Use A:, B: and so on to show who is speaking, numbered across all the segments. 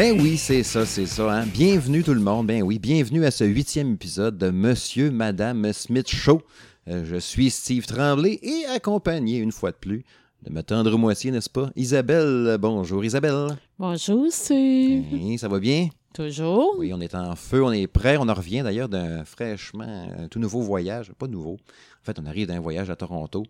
A: Ben oui, c'est ça, c'est ça. Hein? Bienvenue tout le monde. Ben oui, bienvenue à ce huitième épisode de Monsieur, Madame Smith Show. Euh, je suis Steve Tremblay et accompagné une fois de plus de ma tendre moitié, n'est-ce pas? Isabelle. Bonjour Isabelle.
B: Bonjour Steve.
A: Hein, ça va bien?
B: Toujours.
A: Oui, on est en feu, on est prêt. On en revient d'ailleurs d'un fraîchement, un tout nouveau voyage. Pas nouveau. En fait, on arrive d'un voyage à Toronto.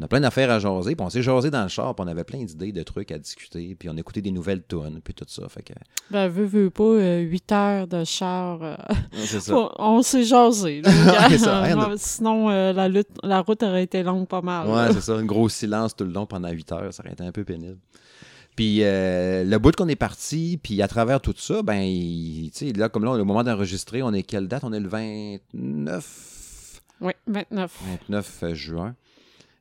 A: On a plein d'affaires à jaser. Puis on s'est jasé dans le char. Puis on avait plein d'idées, de trucs à discuter. Puis on a écouté des nouvelles tunes. Puis tout ça. Fait que...
B: Ben, veux, veux pas, euh, 8 heures de char. euh,
A: ça.
B: on on s'est jasé. Sinon, euh, la, lutte, la route aurait été longue pas mal.
A: Ouais, c'est ça. Un gros silence tout le long pendant 8 heures. Ça aurait été un peu pénible. Puis euh, le bout qu'on est parti, puis à travers tout ça, ben, il- tu sais, là, comme là, au moment d'enregistrer, on est quelle date? On est le 29,
B: Oui, 29.
A: 29 juin.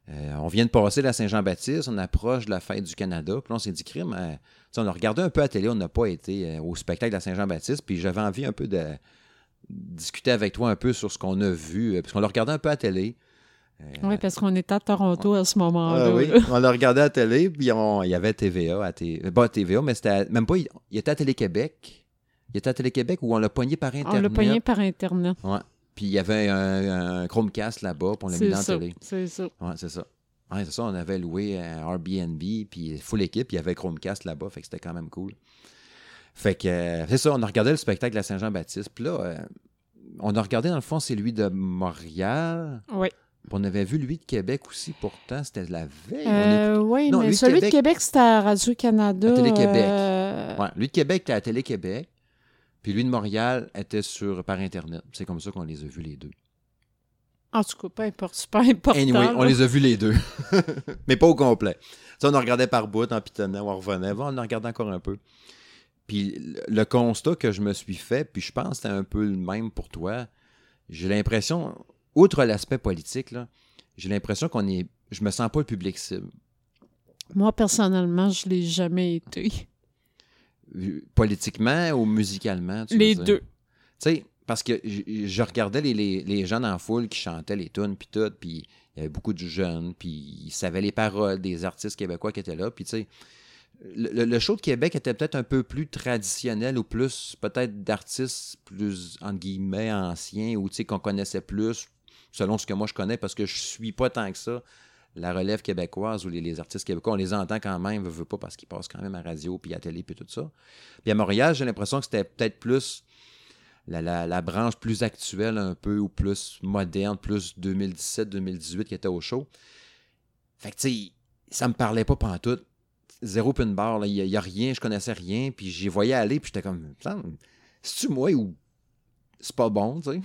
A: Euh, on vient de passer la Saint-Jean-Baptiste, on approche de la fête du Canada. Puis là, on s'est dit, crime, euh, on a regardé un peu à télé, on n'a pas été euh, au spectacle de la Saint-Jean-Baptiste, puis j'avais envie un peu de discuter avec toi un peu sur ce qu'on a vu, euh, parce qu'on l'a regardé un peu à télé.
B: Oui, parce qu'on était à Toronto à ce moment-là.
A: Ah oui, on l'a regardé à télé, puis on- il y avait TVA, à T- pas à TVA, mais c'était à- même pas, il, il était à Télé-Québec. Il était à Télé-Québec où on l'a pogné par Internet.
B: On l'a pogné par Internet.
A: Ouais. Puis il y avait un, un Chromecast là-bas, puis on l'a mis dans la télé.
B: C'est ça.
A: Ouais, c'est ça. Ouais, c'est ça, on avait loué un Airbnb, puis full équipe, puis il y avait Chromecast là-bas, fait que c'était quand même cool. Fait que, euh, c'est ça, on a regardé le spectacle de la Saint-Jean-Baptiste, puis là, euh, on a regardé, dans le fond, c'est lui de Montréal,
B: Oui.
A: puis on avait vu lui de Québec aussi, pourtant, c'était la veille.
B: Euh, oui,
A: Non,
B: mais
A: lui de
B: celui
A: Québec-
B: de Québec, c'était à Radio-Canada.
A: À Télé-Québec.
B: euh,
A: Ouais, lui de Québec était à Télé-Québec, puis lui de Montréal était sur, par Internet. C'est comme ça qu'on les a vus les deux.
B: En tout cas, peu importe. Pas important.
A: Anyway, on les a vus les deux. Mais pas au complet. Ça, on en regardait par bout, en pitonnant, on revenait. On en regardait encore un peu. Puis le- constat que je me suis fait, puis je pense que c'était un peu le même pour toi, j'ai l'impression, outre l'aspect politique, là, j'ai l'impression qu'on est. Je me sens pas le public cible.
B: Moi, personnellement, je l'ai jamais été.
A: Politiquement ou musicalement. tu
B: Les deux.
A: Tu sais, parce que je, regardais les, les, les gens dans la foule qui chantaient les tunes, puis tout, puis il y avait beaucoup de jeunes, puis ils savaient les paroles des artistes québécois qui étaient là, puis tu sais, le, le- le show de Québec était peut-être un peu plus traditionnel ou plus, peut-être d'artistes plus, entre guillemets, anciens, ou tu sais, qu'on connaissait plus, selon ce que moi je connais, parce que je suis pas tant que ça la relève québécoise ou les, artistes québécois, on les entend quand même, veut, veut pas, parce qu'ils passent quand même à radio, puis à télé, puis tout ça. Puis à Montréal, j'ai l'impression que c'était peut-être plus la, branche plus actuelle un peu, ou plus moderne, plus 2017-2018 qui était au show. Fait que, tu sais, ça me parlait pas pantoute. Zéro pin barre, il n'y a, rien, je connaissais rien, puis j'y voyais aller, puis j'étais comme, c'est-tu moi ou c'est pas bon, tu sais?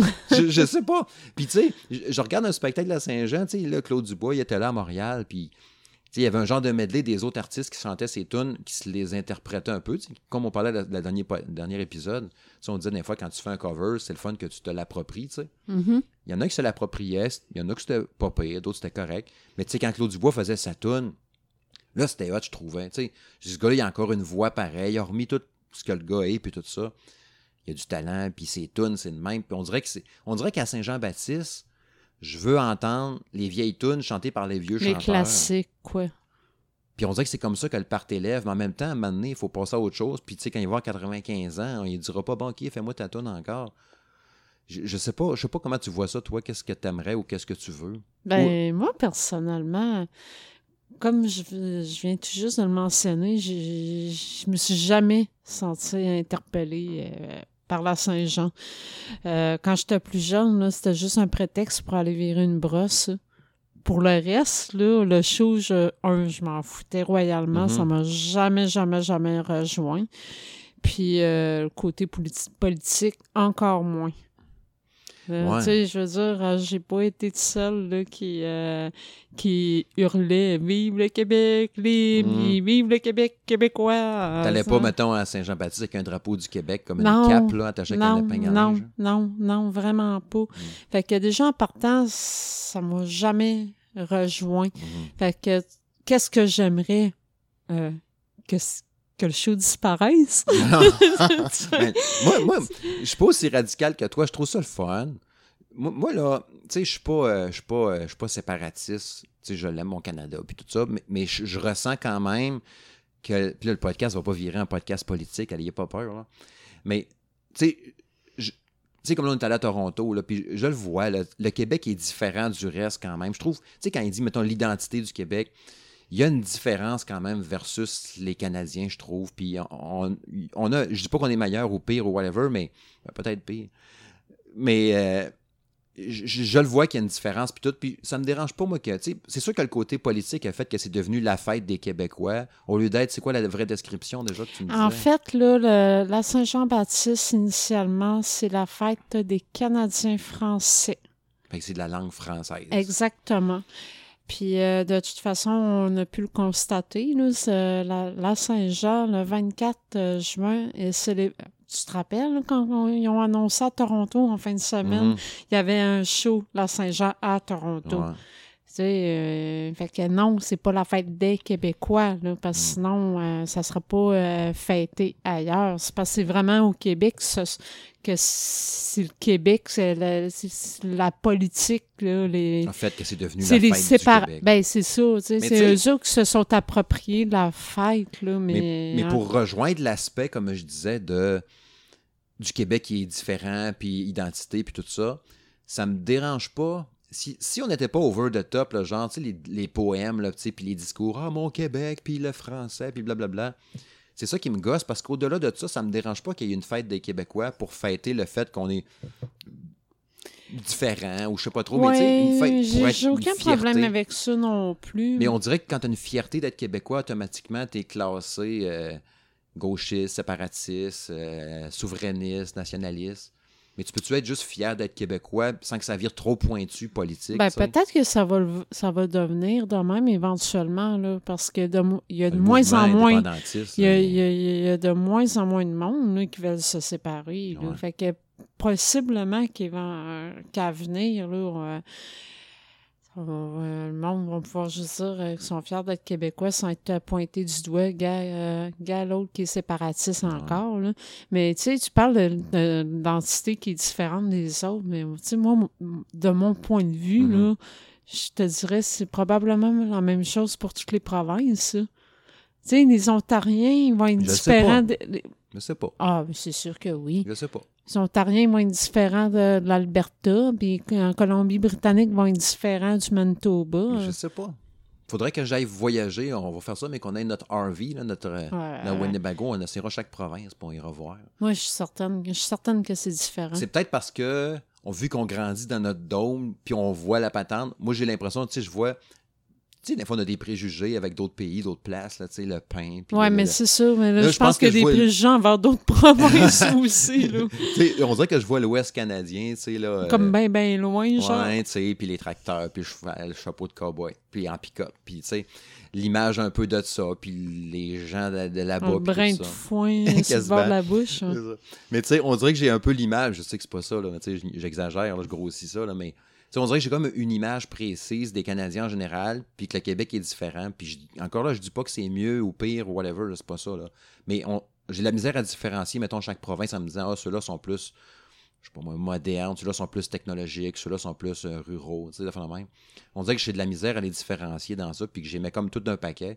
A: je, je sais pas. Puis, tu sais, je, je regarde un spectacle de la Saint-Jean, tu sais, là, Claude Dubois, il était là à Montréal, puis, tu sais, il y avait un genre de medley des autres artistes qui chantaient ces tunes, qui se les interprétaient un peu, comme on parlait dans le dernier, dernier épisode. On disait des fois, quand tu fais un cover, c'est le fun que tu te l'appropries, tu sais.
B: Mhm.
A: Il y en a qui se l'appropriaient, il y en a qui c'était pas pire, d'autres c'était correct. Mais tu sais, quand Claude Dubois faisait sa tune, là, c'était hot, je trouvais. Tu sais, ce gars-là, il a encore une voix pareille, il a remis tout ce que le gars est, puis tout ça. Il a du talent, puis ses tunes, c'est le même. Puis on dirait que c'est. On dirait qu'à Saint-Jean-Baptiste, je veux entendre les vieilles tunes chantées par les vieux
B: Les
A: chanteurs.
B: classiques, quoi.
A: Puis on dirait que c'est comme ça que le party élève, mais en même temps, à un moment donné, il faut passer à autre chose. Puis tu sais, quand il va avoir 95 ans, il dira pas, bon, ok, fais-moi ta tune encore. Je, je sais pas, je sais pas comment tu vois ça, toi, qu'est-ce que tu aimerais ou qu'est-ce que tu veux?
B: Ben, moi, personnellement, comme je, je viens tout juste de le mentionner, j'ai- je me suis jamais sentie interpellée euh, par la Saint-Jean. Euh, quand j'étais plus jeune, c'était juste un prétexte pour aller virer une brosse. Pour le reste, là, le show, je, un, je m'en foutais royalement.
A: Mhm.
B: Ça m'a jamais, jamais, jamais rejoint. Puis euh, le côté politi- politique, encore moins. Euh,
A: Ouais.
B: Tu sais, je veux dire, euh, j'ai pas été seule là, qui, euh, qui hurlait Vive le Québec libre,
A: Mhm.
B: vive le Québec québécois.
A: T'allais
B: Ça-
A: pas, mettons, à Saint-Jean-Baptiste avec un drapeau du Québec comme
B: Non,
A: une cape là, attachée avec un
B: non,
A: à
B: non,
A: linge.
B: non, non, vraiment pas. Fait que déjà en partant, ça m'a jamais rejoint.
A: Mhm.
B: Fait que qu'est-ce que j'aimerais euh, que, que le show disparaisse?
A: Ben, moi, moi je suis pas aussi radical que toi. Je trouve ça le fun. Moi, moi, là, tu sais, je suis pas, euh, je suis pas, euh, je suis pas séparatiste. Tu sais, je l'aime, mon Canada, puis tout ça. Mais, mais je, ressens quand même que. Puis là, le podcast va pas virer un podcast politique, n'ayez pas peur. Là. Mais, tu sais, tu sais, comme là, on est allé à Toronto, là, puis je le vois, là, le Québec est différent du reste quand même. Je trouve, tu sais, quand il dit, mettons, l'identité du Québec, il y a une différence quand même versus les Canadiens, je trouve. Puis on, on a, je dis pas qu'on est meilleur ou pire ou whatever, mais ben, peut-être pire. Mais euh, je, je le vois qu'il y a une différence, puis tout. Puis ça me dérange pas, moi, que, c'est sûr que le côté politique a fait que c'est devenu la fête des Québécois, au lieu d'être, c'est quoi la vraie description déjà que tu me disais?
B: En fait, là, le- la Saint-Jean-Baptiste, initialement, c'est la fête des Canadiens français.
A: Fait que c'est de la langue française.
B: Exactement. Puis, euh, de toute façon, on a pu le constater. C'est la, la Saint-Jean, le 24 euh, juin, et c'est les- Tu te rappelles quand on- ils ont annoncé à Toronto en fin de semaine,
A: Mhm.
B: il y avait un show, la Saint-Jean, à Toronto.
A: Ouais.
B: Euh, fait que non, c'est pas la fête des Québécois, là, parce que
A: Mm.
B: sinon, euh, ça sera pas euh, fêté ailleurs. C'est parce que c'est vraiment au Québec ce- que c'est le Québec, c'est la, politique, là, les...
A: En fait, que c'est devenu la
B: les
A: fête
B: sépar...
A: du Québec.
B: Ben, c'est ça, tu sais,
A: Mais
B: c'est eux autres qui se sont appropriés la fête, là, mais...
A: Mais, mais pour rejoindre l'aspect, comme je disais, de du Québec qui est différent, puis identité, puis tout ça, ça me dérange pas. Si, si on n'était pas over the top, là, genre, tu sais, les, les poèmes, là, puis les discours, ah, mon Québec, puis le français, puis blablabla. C'est ça qui me gosse, parce qu'au-delà de ça, ça me dérange pas qu'il y ait une fête des Québécois pour fêter le fait qu'on est différent, ou je sais pas trop, mais tu sais, une fête
B: j'ai aucun
A: fierté.
B: problème avec ça non plus.
A: Mais on dirait que quand tu as une fierté d'être québécois, automatiquement, tu es classé euh, gauchiste, séparatiste, euh, souverainiste, nationaliste. Mais tu peux-tu être juste fier d'être québécois sans que ça vire trop pointu politique?
B: Ben, peut-être que ça va, le- ça va devenir de même éventuellement, là, parce que de mo- il y a de
A: Le
B: moins en moins.
A: indépendantiste,
B: Il y, a,
A: là,
B: il y a- il y a de moins en moins de monde là, qui veulent se séparer. là.
A: Ouais.
B: Fait que possiblement qu'il va, euh, qu'à venir, là, euh, le monde va pouvoir juste dire euh, qu'ils sont fiers d'être québécois sans être euh, pointés du doigt, gars, euh, gars l'autre qui est séparatiste encore. Là. Mais tu sais, tu parles de- qui est différente des autres, mais tu sais, moi, de mon point de vue,
A: Mhm.
B: là, je te dirais c'est probablement la même chose pour toutes les provinces. Tu sais, les Ontariens, ils vont être
A: Je sais
B: différents.
A: pas.
B: de-
A: Je sais pas.
B: Ah, mais c'est sûr que oui.
A: Je sais pas.
B: Les Ontariens vont être différents de, de l'Alberta, puis en Colombie-Britannique vont être différents du Manitoba.
A: Je sais pas. Faudrait que j'aille voyager. On va faire ça, mais qu'on ait notre RV, là, notre, euh,
B: Ouais.
A: Winnebago. On essaiera chaque province pour y revoir.
B: Moi, je suis certaine, je suis certaine que c'est différent.
A: C'est peut-être parce que, on, vu qu'on grandit dans notre dôme, puis on voit la patente, moi j'ai l'impression, tu sais, je vois. Tu sais, des fois, on a des préjugés avec d'autres pays, d'autres places, là, tu sais, le pain. le-
B: mais c'est ça. Mais là,
A: Là,
B: je, pense, que,
A: je
B: des
A: vois-
B: préjugés envers d'autres provinces aussi, là.
A: On dirait que je vois l'Ouest canadien, tu sais, là. euh,
B: Comme bien, bien loin, genre.
A: Tu sais, puis les tracteurs, puis le chapeau de cowboy, puis en pick-up, puis tu sais, l'image un peu de ça, puis les gens de, de là-bas,
B: Un brin de foin sur le bord de la bouche. hein.
A: Mais tu sais, on dirait que j'ai un peu l'image, je sais que c'est pas ça, là, tu sais, j'exagère, là, je grossis ça, là, mais on dirait que j'ai comme une image précise des Canadiens en général, puis que le Québec est différent, puis je- encore là, je dis pas que c'est mieux ou pire ou whatever, c'est pas ça, là. Mais j'ai la misère à différencier, mettons, chaque province en me disant, ah, ceux-là sont plus, je sais pas moi, modernes, ceux-là sont plus technologiques, ceux-là sont plus euh, ruraux, tu sais, de même. On dirait que j'ai de la misère à les différencier dans ça, puis que j'ai mets comme tout d'un paquet.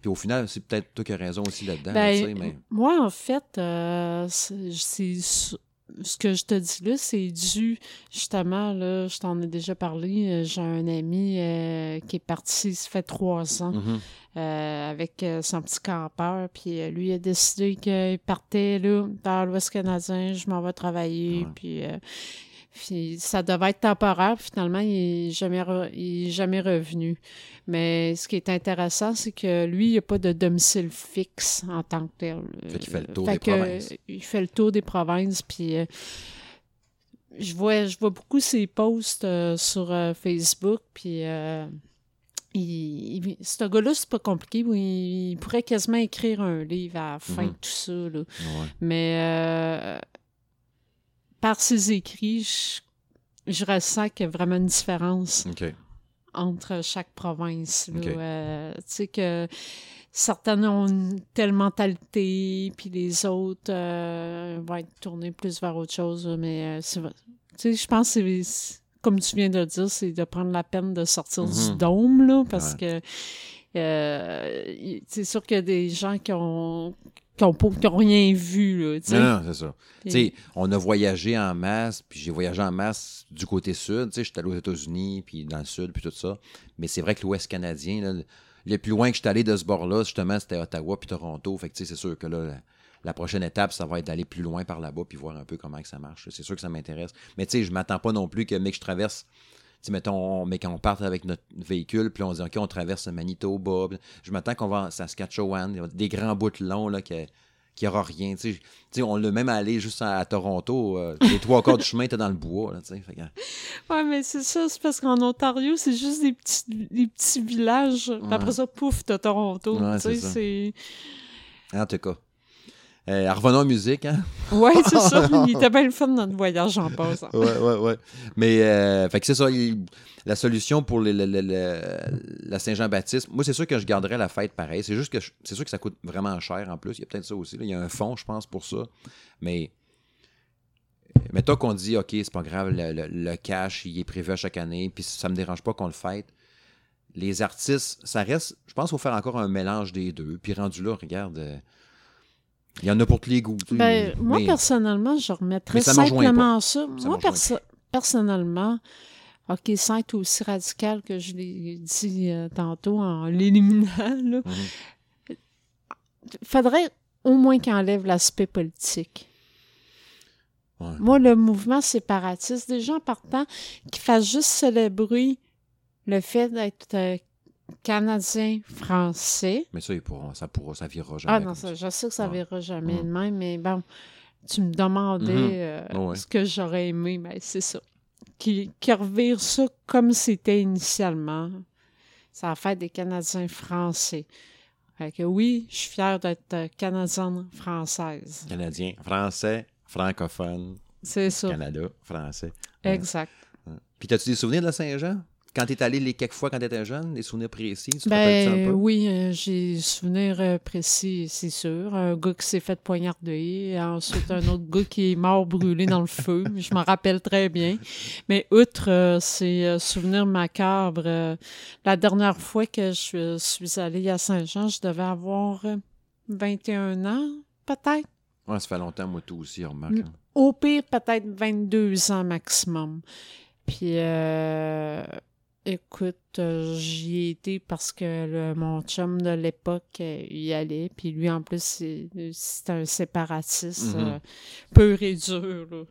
A: Puis au final, c'est peut-être toi qui as raison aussi là-dedans,
B: Ben,
A: mais...
B: moi, en fait, euh, c'est- ce que je te dis là, c'est dû justement, là, je t'en ai déjà parlé, euh, j'ai un ami euh, qui est parti, ça fait trois ans,
A: Mhm.
B: euh, avec son petit campeur, puis lui il a décidé qu'il partait là, vers l'Ouest canadien, je m'en vais travailler, puis... euh, puis ça devait être temporaire. puis Finalement, il n'est jamais, re- il est jamais revenu. Mais ce qui est intéressant, c'est que lui, il n'y a pas de domicile fixe en tant que tel.
A: Fait qu'il fait le tour
B: Fait
A: des
B: que,
A: provinces.
B: Il fait le tour des provinces. Puis euh, je, vois, je vois beaucoup ses posts euh, sur euh, Facebook. Puis euh, il, il- ce gars-là, c'est pas compliqué. Il, il pourrait quasiment écrire un livre à la fin
A: Mhm.
B: de tout ça. là.
A: Ouais.
B: Mais euh, par ses écrits, je, je ressens qu'il y a vraiment une différence entre chaque province. Euh, tu sais que certaines ont une telle mentalité, puis les autres euh, vont être tournés plus vers autre chose. Mais euh. Tu sais, je pense que c'est- comme tu viens de le dire, c'est de prendre la peine de sortir
A: Mhm.
B: du dôme, là, parce
A: Ouais.
B: que Euh, c'est sûr qu'il y a des gens qui ont qui ont, pas- qui ont rien vu, là.
A: Non, non, c'est ça.
B: Puis-
A: on a voyagé en masse, puis j'ai voyagé en masse du côté sud. Sais, j'étais allé aux États-Unis, puis dans le sud, puis tout ça. Mais c'est vrai que l'Ouest canadien, là, le- plus loin que j'étais allé de ce bord-là, justement, c'était Ottawa puis Toronto. Fait que, c'est sûr que là, la, la prochaine étape, ça va être d'aller plus loin par là-bas, puis voir un peu comment que ça marche. C'est sûr que ça m'intéresse. Mais tu sais, je m'attends pas non plus que, mec, je traverse. Sais, mettons, on- mais quand on part avec notre véhicule, puis on dit, OK, on traverse le Manitoba. Je m'attends qu'on va à Saskatchewan. Il y a des grands bouts longs, là, que- qu'il n'y aura rien. On l'a même allé juste à, à Toronto. euh, les trois quarts du chemin étaient dans le bois. Là, tu sais. Fait que-
B: Ouais, mais c'est ça, c'est parce qu'en Ontario, c'est juste des petits, des petits villages.
A: Ouais.
B: Après ça, pouf, t'as Toronto.
A: Ouais, c'est. en tout cas. Euh, revenons en musique. Hein?
B: Ouais, c'est ça. Il était bien le fun notre voyage en passant.
A: ouais, ouais, ouais. Mais, euh, fait que c'est ça. il- la solution pour les- la Saint-Jean-Baptiste, moi, c'est sûr que je garderais la fête pareil. C'est juste que je- c'est sûr que ça coûte vraiment cher en plus. Il y a peut-être ça aussi. là. Il y a un fonds, je pense, pour ça. Mais, mettons qu'on dit, OK, c'est pas grave, le, le- le cash, il est prévu à chaque année, puis ça me dérange pas qu'on le fête. Les artistes, ça reste, je pense qu'il faut faire encore un mélange des deux. Puis rendu là, regarde, euh, il y en a pour tous les goûts.
B: Ben, moi,
A: Mais-
B: personnellement, je remettrais
A: ça
B: simplement ça.
A: Ça
B: Moi, perso- personnellement, OK, sans être aussi radical que je l'ai dit euh, tantôt en l'éliminant, là,
A: Mhm.
B: faudrait au moins qu'il enlève l'aspect politique.
A: Ouais.
B: Moi, le mouvement séparatiste, des gens partant qui fassent juste célébrer le fait d'être euh, Canadien français.
A: Mais ça, ça pourra, ça virera jamais.
B: Ah non, ça, je sais que ça
A: Ouais.
B: verra jamais
A: Mhm.
B: de même, mais bon, tu me demandais
A: Mhm.
B: euh,
A: Ouais.
B: ce que j'aurais aimé, mais c'est ça. Qui, qui revire ça comme c'était initialement. Ça va faire des Canadiens français. Fait que oui, je suis fière d'être euh, Canadienne française.
A: Canadien, français, francophone,
B: C'est ça,
A: Canada, français.
B: Exact.
A: Puis, t'as-tu des souvenirs de la Saint-Jean? Quand t'es allé les quelques fois quand t'étais jeune, des souvenirs précis? Tu te rappelles ça un
B: Ben
A: peu?
B: oui, euh, j'ai des souvenirs euh, précis, c'est sûr. Un gars qui s'est fait poignarder, ensuite un autre gars qui est mort brûlé dans le feu. Je m'en rappelle très bien. Mais outre euh, ces euh, souvenirs macabres, euh, la dernière fois que je suis allée à Saint-Jean, je devais avoir euh, 21 ans, peut-être.
A: Ouais, ça fait longtemps, moi, tout aussi, on remarque. Hein.
B: Au pire, peut-être 22 ans maximum. Puis, euh, écoute, euh, j'y ai été parce que le- mon chum de l'époque euh, y allait. Puis lui, en plus, c'est un séparatiste euh, pur et dur.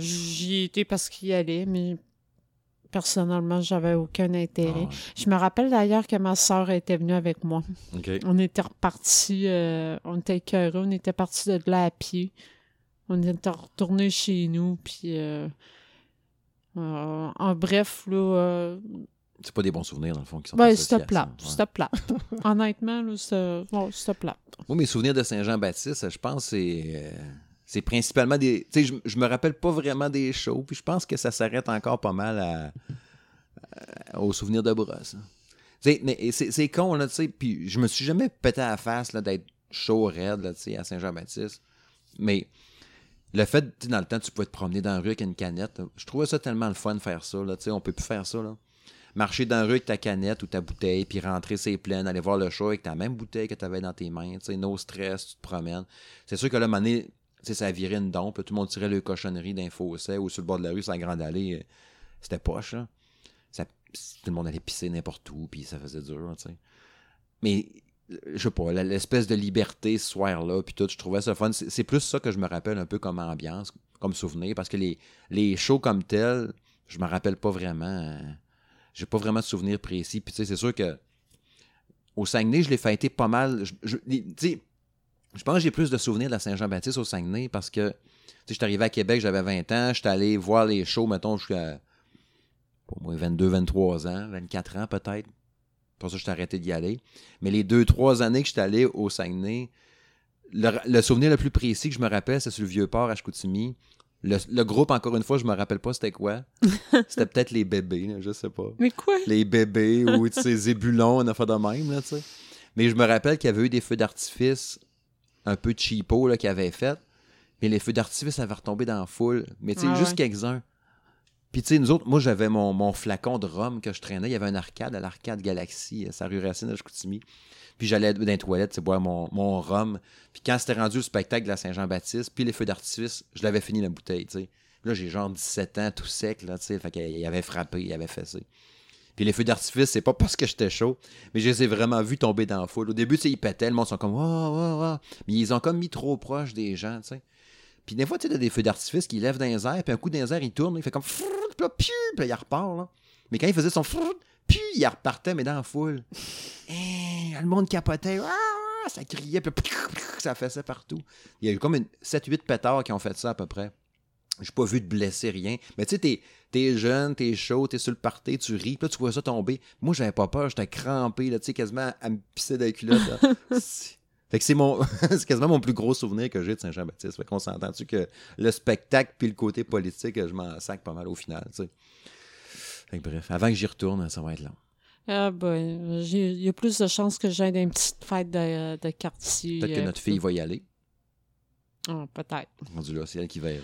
B: j'y ai été parce qu'il y allait, mais personnellement, j'avais aucun intérêt.
A: Ah,
B: Je me rappelle d'ailleurs que ma soeur était venue avec moi. On était repartis, on était écœurés, on était partis de là à pied. On était retournés chez nous, puis... euh, en bref, là... euh,
A: C'est pas des bons souvenirs, dans le fond, qui sont
B: ben, c'était
A: Ouais.
B: c'était plate. Honnêtement, là, c'était bon.
A: Moi, mes souvenirs de Saint-Jean-Baptiste, je pense, c'est. c'est principalement des. Tu sais, je, je me rappelle pas vraiment des shows, puis je pense que ça s'arrête encore pas mal à, à- aux souvenirs de brosse. hein. Tu sais, mais c'est c'est con, là, tu sais, puis je me suis jamais pété à la face, là, d'être chaud, raide, là, tu sais, à Saint-Jean-Baptiste. Mais le fait, tu dans le temps, tu pouvais te promener dans la rue avec une canette, je trouvais ça tellement le fun de faire ça, là, tu sais, on peut plus faire ça, là. Marcher dans la rue avec ta canette ou ta bouteille, puis rentrer ses pleines, aller voir le show avec ta même bouteille que tu avais dans tes mains, tu sais, no stress, tu te promènes. C'est sûr que là, sais, ça virait une dompe, tout le monde tirait le cochonnerie d'un fossé ou sur le bord de la rue, sur la grande allée, euh, c'était poche. Ça- tout le monde allait pisser n'importe où, puis ça faisait dur, tu sais. Mais, je sais pas, l'espèce de liberté ce soir-là, puis tout, je trouvais ça fun. C'est plus ça que je me rappelle un peu comme ambiance, comme souvenir, parce que les, les shows comme tels, je me rappelle pas vraiment. euh, J'ai pas vraiment de souvenirs précis. Puis, tu sais, c'est sûr que au Saguenay, je l'ai fêté pas mal. Je, je- tu sais, je pense que j'ai plus de souvenirs de la Saint-Jean-Baptiste au Saguenay parce que, tu sais, je suis arrivé à Québec, j'avais 20 ans, j'étais allé voir les shows, mettons, jusqu'à, pour moi, 22, 23 ans, 24 ans peut-être. Pour ça, je arrêté d'y aller. Mais les deux, trois années que j'étais allé au Saguenay, le, le souvenir le plus précis que je me rappelle, c'est sur le Vieux-Port à Chicoutimi. Le, le groupe, encore une fois, je me rappelle pas c'était quoi. C'était peut-être les bébés, là, je sais pas
B: Mais quoi?
A: les bébés ou sais, zébulons, on a fait de même, là, tu sais. Mais je me rappelle qu'il y avait eu des feux d'artifice un peu cheapo, là, qu'ils avaient fait. Mais les feux d'artifice avaient retombé dans la foule. Mais tu sais,
B: Ah
A: juste
B: ouais.
A: quelques-uns. Puis, tu sais, nous autres, moi, j'avais mon, flacon de rhum que je traînais. Il y avait un arcade à l'Arcade Galaxy, à rue Racine à Chicoutimi. Puis j'allais dans les toilettes, boire mon, rhum. Puis quand c'était rendu le spectacle de la Saint-Jean-Baptiste, puis les feux d'artifice, je l'avais fini la bouteille, tu sais. Là, j'ai genre 17 ans, tout sec, là, tu sais. Fait qu'il avait frappé, il avait fessé. Puis les feux d'artifice, c'est pas parce que j'étais chaud, mais je les ai vraiment vus tomber dans la foule. Au début, tu sais, ils pétaient, le monde sont comme, oh, oh, oh. Mais ils ont comme mis trop proche des gens, tu sais. Puis des fois, tu sais, des feux d'artifice qui lèvent dans les airs, puis un coup dans les airs, il tourne, il fait comme, puis là, puis là, il repart, là. Mais quand il faisait son puis il repartait, mais dans la foule. Eh, le monde capotait. Ah, ça criait, puis ça faisait partout. Il y a eu comme 7-8 pétards qui ont fait ça à peu près. J'ai pas vu de blesser, rien. Mais tu sais, t'es, t'es jeune, t'es chaud, t'es sur le party, tu ris, puis là, tu vois ça tomber. Moi, j'avais pas peur, j'étais crampé, là, tu sais, quasiment à me pisser dans les culottes. fait que c'est mon c'est quasiment mon plus gros souvenir que j'ai de Saint-Jean-Baptiste. Fait qu'on s'entend-tu que le spectacle puis le côté politique, je m'en sac pas mal au final, tu sais bref, avant que j'y retourne, ça va être long.
B: Ah ben, il y a plus de chances que j'aille dans une petite fête de, de quartier.
A: Peut-être que euh, notre fille va y aller.
B: Ah, peut-être.
A: là, c'est elle qui verra.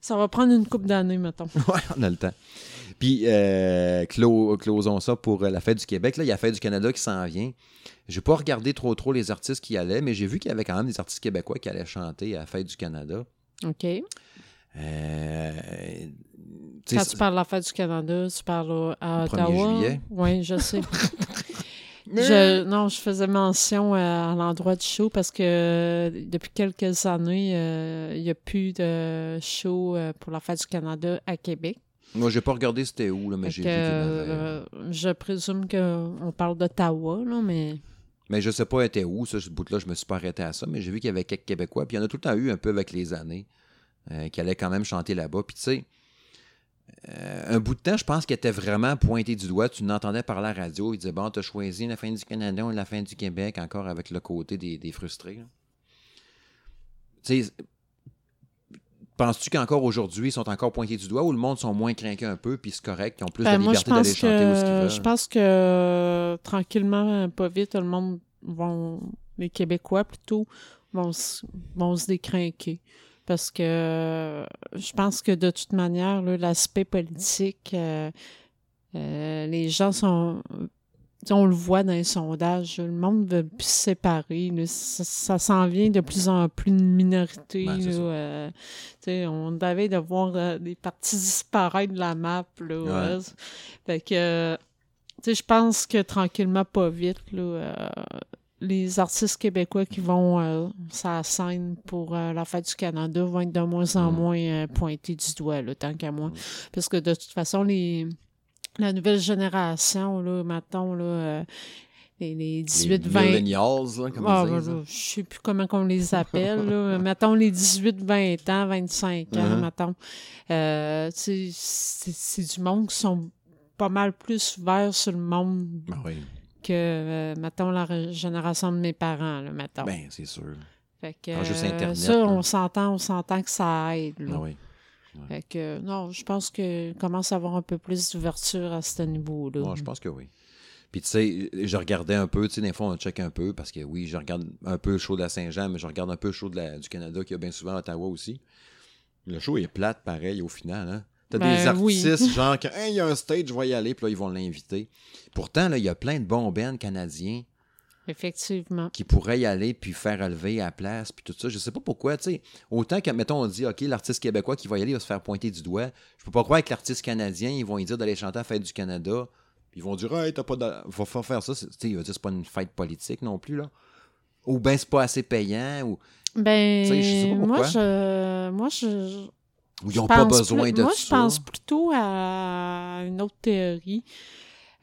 B: Ça va prendre une coupe d'années, mettons.
A: oui, on a le temps. Puis, euh, closons ça pour euh, la Fête du Québec. Là, il y a la Fête du Canada qui s'en vient. Je n'ai pas regardé trop trop les artistes qui allaient, mais j'ai vu qu'il y avait quand même des artistes québécois qui allaient chanter à la Fête du Canada.
B: OK.
A: Euh,
B: quand tu parles de la fête du Canada, tu parles à Ottawa? Oui, je sais. non, je faisais mention à, l'endroit du show parce que depuis quelques années, euh, il n'y a plus de show euh, pour la fête du Canada à Québec.
A: Moi, j'ai pas regardé c'était où, là, mais j'ai vu qu'il
B: euh, Je présume qu'on parle d'Ottawa, là, mais...
A: Mais je sais pas était où, ça, ce bout-là, je me suis pas arrêté à ça, mais j'ai vu qu'il y avait quelques Québécois, puis il y en a tout le temps eu un peu avec les années, qui allaient quand même chanter là-bas. Puis tu sais, euh, un bout de temps, je pense qu'il était vraiment pointé du doigt. Tu n'entendais par la radio. Il disait Bon, tu as choisi la fin du Canada ou la fin du Québec, encore avec le côté des, frustrés. Tu sais, penses-tu qu'encore aujourd'hui, ils sont encore pointés du doigt ou le monde sont moins craqués un peu, puis c'est correct, ils ont plus de ben, liberté d'aller chanter où ce qu'ils veulent?
B: Je pense que tranquillement, pas vite, le monde vont, les Québécois plutôt, vont, vont se décrinquer parce que je pense que de toute manière, l'aspect politique, euh, euh, les gens sont. On le voit dans les sondages, le monde veut plus se séparer. ça, s'en vient de plus en plus de minorités. Ben, euh, on avait de voir des parties disparaître de la map. Là, fait que, je pense que tranquillement, pas vite, là, les artistes québécois qui vont euh, la scène pour euh, la fête du Canada vont être de moins en mm. moins euh, pointés du doigt, là, tant qu'à moi. Mm. Parce que de toute façon, les la nouvelle génération, là, mettons, là, euh, les, les 18-20...
A: Les millennials, comme ah, ben,
B: Je sais plus comment on les appelle, là. mettons les 18-20 ans, 25 ans, uh-huh. mettons. c'est du monde qui sont pas mal plus verts sur le monde
A: ah oui
B: que, euh, mettons, la génération de mes parents, là, mettons.
A: Ben, c'est sûr.
B: Fait que, euh, ça, on s'entend, on s'entend que ça aide,
A: Ah oui.
B: Fait que, non, je pense que commence à avoir un peu plus d'ouverture à ce niveau-là.
A: Moi, je pense que oui. Puis, tu sais, je regardais un peu, tu sais, des fois, on check un peu, parce que oui, je regarde un peu le show de la Saint-Jean, mais je regarde un peu le show de la, du Canada, qui a bien souvent à Ottawa aussi. Le show est plate, pareil, au final, hein? T'as des ben artistes, genre, il y a un stage, je vais y aller, puis là, ils vont l'inviter. Pourtant, là, il y a plein de bons bands canadiens.
B: Effectivement.
A: Qui pourraient y aller, puis faire relever à la place, puis tout ça. Je sais pas pourquoi, tu sais. Autant que, mettons, on dit, OK, l'artiste québécois qui va y aller va se faire pointer du doigt. Je peux pas croire que l'artiste canadien, ils vont y dire d'aller chanter à la fête du Canada. Ils vont dire, hey, t'as pas de. Va faire ça. Tu sais, il va dire, c'est pas une fête politique non plus, là. Ou ben, c'est pas assez payant, ou.
B: Ben, je sais pas moi, je. Moi, je
A: ou ils n'ont pas besoin de
B: moi, ça. Moi, je pense plutôt à une autre théorie.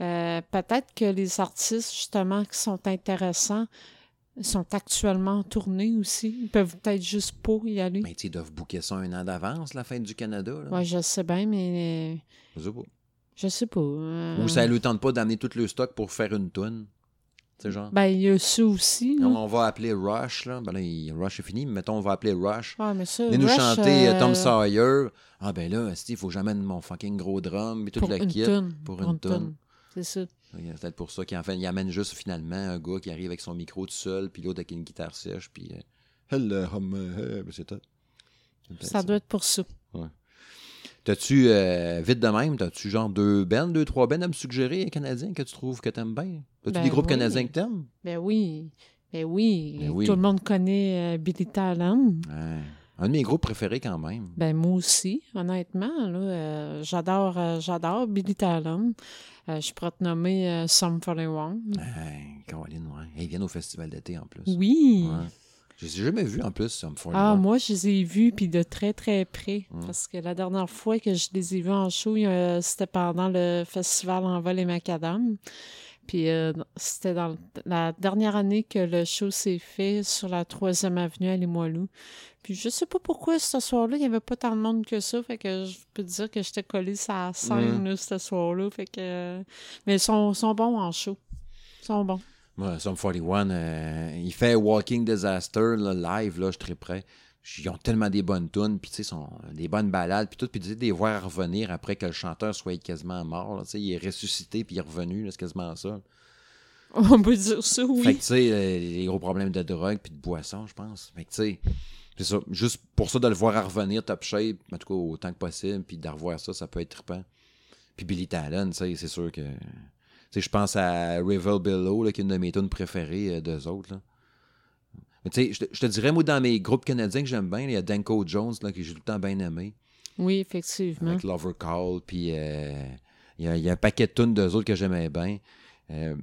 B: Euh, peut-être que les artistes, justement, qui sont intéressants, sont actuellement tournés aussi. Ils peuvent peut-être juste pas y aller.
A: Mais ils doivent bouquer ça un an d'avance, la fin du Canada.
B: Oui, je sais bien, mais.
A: Je sais pas.
B: Je sais pas. Euh,
A: Ou ça ne lui tente pas d'amener tout le stock pour faire une tonne. Genre.
B: Ben, il y a ça aussi.
A: On va appeler Rush, là. Ben là, Rush est fini, mais mettons, on va appeler Rush.
B: Ah, mais ça,
A: nous chanter euh, Tom Sawyer. Ah, ben là, il faut jamais mon fucking gros drum et toute la kit.
B: Pour une tonne. C'est ça.
A: C'est peut-être pour ça qu'il il amène juste finalement un gars qui arrive avec son micro tout seul, puis l'autre avec une guitare sèche, puis. Euh, Hello, hum, euh, c'est tout.
B: Ça, doit être pour ça.
A: Ouais. T'as-tu, euh, vite de même, t'as-tu genre deux bennes, deux, trois bennes à me suggérer, Canadiens, que tu trouves que t'aimes bien? T'as-tu
B: Ben
A: des groupes
B: oui.
A: canadiens que t'aimes?
B: Ben oui. Ben oui.
A: Ben oui.
B: Tout le monde connaît euh, Billy Talent.
A: Ouais. Un de mes groupes préférés quand même.
B: Ben moi aussi, honnêtement. Là, euh, j'adore, euh, j'adore Billy Talent. Euh, je pourrais te nommer euh, Sum 41.
A: Ouais, Caroline, ouais. Ils viennent au festival d'été en plus.
B: Oui.
A: Ouais. Je les ai jamais vus en plus, ça me fait
B: Ah, moi, je les ai vus, puis de très, très près.
A: Mm.
B: Parce que la dernière fois que je les ai vus en show, euh, c'était pendant le festival Envol et Macadam. Puis euh, c'était dans la dernière année que le show s'est fait sur la troisième avenue à Limoilou. Puis je sais pas pourquoi ce soir-là, il n'y avait pas tant de monde que ça. Fait que je peux te dire que j'étais collée sur la scène
A: Mm.
B: là, ce soir-là. Fait que... Mais ils sont, sont bons en show. Ils sont bons.
A: Moi, Sum 41, euh, il fait Walking Disaster là, live, là, je suis très prêt. Ils ont tellement des bonnes tunes, puis tu sais, sont des bonnes balades, puis tout, puis tu sais, des voir revenir après que le chanteur soit quasiment mort. tu sais, il est ressuscité, puis il est revenu, c'est quasiment ça.
B: On peut dire ça,
A: Fait que
B: oui.
A: tu sais, euh, les gros problèmes de drogue, puis de boisson, je pense. Fait que tu sais, c'est ça. Juste pour ça, de le voir à revenir top shape, en tout cas autant que possible, puis de revoir ça, ça peut être trippant. Puis Billy Talon, tu sais, c'est sûr que. Je pense à River Below, là, qui est une de mes tunes préférées euh, d'eux autres. Là. Mais tu sais, je te- dirais, moi, dans mes groupes canadiens que j'aime bien, il y a Danko Jones, là, que j'ai tout le temps bien aimé,
B: Oui, effectivement.
A: avec Lover Call, puis euh, il y, a, il y a un paquet de tunes d'eux autres que j'aimais bien. Euh,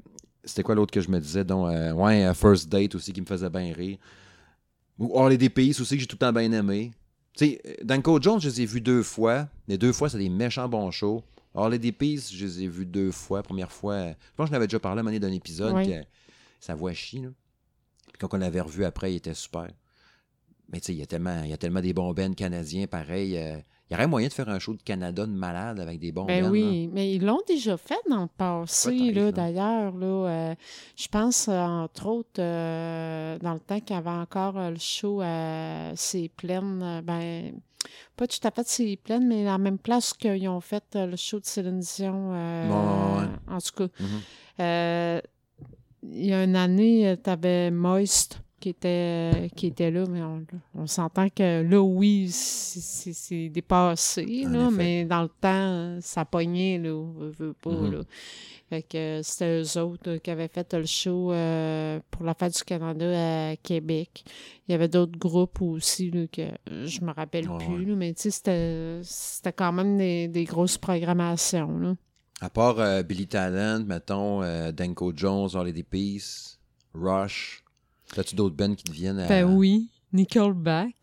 A: C'était quoi l'autre que je me disais? Donc, ouais, First Date aussi, qui me faisait bien rire. Ou Harley Pays aussi, que j'ai tout le temps bien aimé. Tu sais, Danko Jones, je les ai vus deux fois. Les deux fois, c'est des méchants bons shows. Harley des Peace, je les ai vus deux fois. Première fois, je pense que je l'avais déjà parlé à un moment d'un épisode,
B: Oui.
A: que sa voix chie. Là. Puis quand on l'avait revu après, il était super. Mais tu sais, il y a tellement, il y a tellement des bons bands canadiens, pareil. euh, il y aurait moyen de faire un show de Canada de malade avec des bons
B: Ben
A: bands,
B: oui, mais ils l'ont déjà fait dans le passé, là, d'ailleurs. Là, euh, je pense, euh, entre autres, euh, dans le temps qu'il y avait encore le show C'est euh, ben, pas tout à fait C'est Plaines, mais la même place qu'ils ont fait euh, le show de Céline Dion. euh,
A: Ouais, ouais.
B: En tout cas,
A: Mhm.
B: euh, il y a une année, tu avais Moist qui était, qui était là, mais on, on s'entend que là, oui, c'est- dépassé, là, mais dans le temps, ça pognait, là, veut, veut pas,
A: Mhm.
B: là. Fait que c'était eux autres euh, qui avaient fait le show euh, pour la Fête du Canada à Québec. Il y avait d'autres groupes aussi, là, que je me rappelle
A: Ouais,
B: plus,
A: ouais.
B: là, mais tu sais, c'était- c'était quand même des, des grosses programmations, là.
A: À part euh, Billy Talent, mettons, euh, Danko Jones, des Peace, Rush. As-tu d'autres bands qui te viennent à...
B: Ben oui, Nickelback.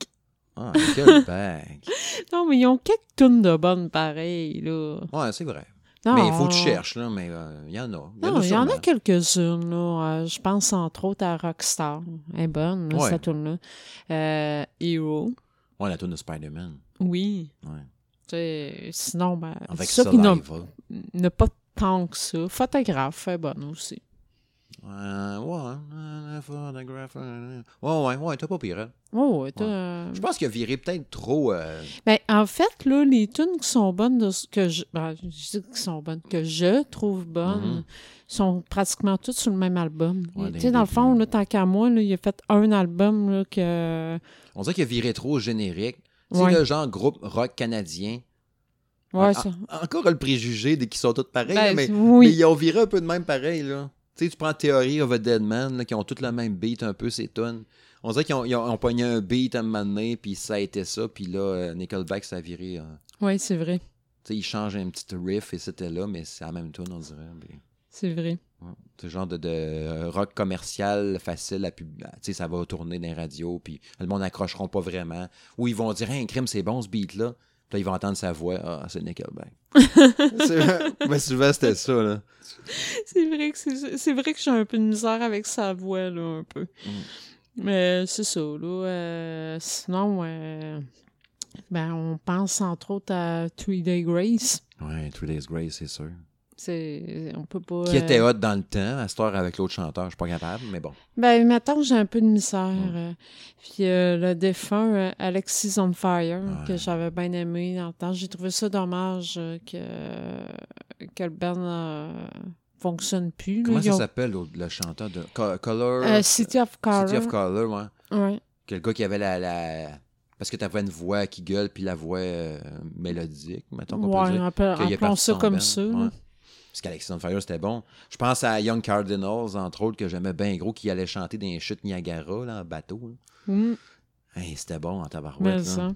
A: Ah, Nickelback.
B: Non, mais ils ont quelques tunes de bonnes pareilles, là.
A: ouais, c'est vrai.
B: Non,
A: Mais il faut que tu cherches, là, mais euh, il y en a. Il y en
B: Non,
A: a
B: il y en a quelques-unes, là. Euh, je pense entre autres à Rockstar. Elle est bonne, là,
A: Ouais.
B: cette tune-là. Euh, Hero.
A: Ouais, la tune de Spider-Man.
B: Oui.
A: Ouais.
B: Sinon, ben,
A: Avec
B: ça, n'a n'a pas tant que ça. Photographe, elle est bonne aussi.
A: Euh, ouais, euh, euh, ouais, ouais, ouais, t'as pas pire. hein.
B: Oh, ouais, t'as, euh,
A: Je pense qu'il a viré peut-être trop. euh,
B: Ben, en fait, là, les tunes qui sont bonnes, de que je, ben, je dis qui sont bonnes, que je trouve bonnes,
A: Mhm.
B: sont pratiquement toutes sur le même album.
A: Ouais,
B: tu sais,
A: dès
B: dans
A: le
B: fond, là, tant qu'à moi, là, il a fait un album là, que.
A: on dirait qu'il a viré trop générique. Tu sais, le genre groupe rock canadien.
B: Ouais,
A: En-
B: ça.
A: en- encore le préjugé de qu'ils sont tous pareils,
B: Ben,
A: là, mais,
B: oui.
A: mais ils ont viré un peu de même pareil. Là. Tu sais, tu prends Theory of a Dead Man, là, qui ont tous le même beat, un peu, ces tunes. On dirait qu'ils ont, ont, ont pogné un beat à un moment donné, puis ça a été ça, puis là, euh, Nickelback, ça a viré. euh,
B: Oui, c'est vrai.
A: tu sais, ils changent un petit riff et c'était là, mais c'est la même tune, on dirait. mais-
B: C'est vrai.
A: Ouais. C'est le genre de, de, euh, rock commercial facile à pub... Tu sais, ça va tourner dans les radios, puis le monde n'accrocheront pas vraiment. Ou ils vont dire, hey, un crime, c'est bon ce beat-là. Puis là, ils vont entendre sa voix. Ah, c'est Nickelback. c'est... Ben, souvent, c'était ça, là.
B: C'est vrai que c'est c'est vrai que j'ai un peu de misère avec sa voix, là, un peu.
A: Mm.
B: Mais c'est ça, là. euh, sinon, euh, ben, on pense entre autres à Three Day Grace.
A: Ouais, Three Days Grace, c'est sûr.
B: C'est, on peut pas.
A: Qui
B: euh,
A: était hot dans le temps, à cette heure avec l'autre chanteur, je suis pas capable, mais bon.
B: Ben, maintenant, j'ai un peu de misère.
A: Mm.
B: euh, Puis euh, le défunt euh, Alexis on Fire,
A: Ouais.
B: que j'avais bien aimé dans le temps, j'ai trouvé ça dommage euh, que, que le band euh, fonctionne plus.
A: Comment ça
B: ont-
A: s'appelle, le chanteur de Co- Color?
B: Euh, City of Color.
A: City of Color, ouais.
B: Ouais.
A: Quel gars qui avait la, la, Parce que tu avais une voix qui gueule, puis la voix euh, mélodique, mettons qu'on
B: Ouais,
A: peut dire. est
B: appelons ça comme
A: band.
B: ça.
A: Ouais. Parce qu'Alexis on Fire, c'était bon. Je pense à Young Cardinals, entre autres, que j'aimais bien gros, qui allait chanter dans les chutes Niagara, là, en bateau.
B: Mm,
A: Hey, c'était bon en tabarouette.
B: ça.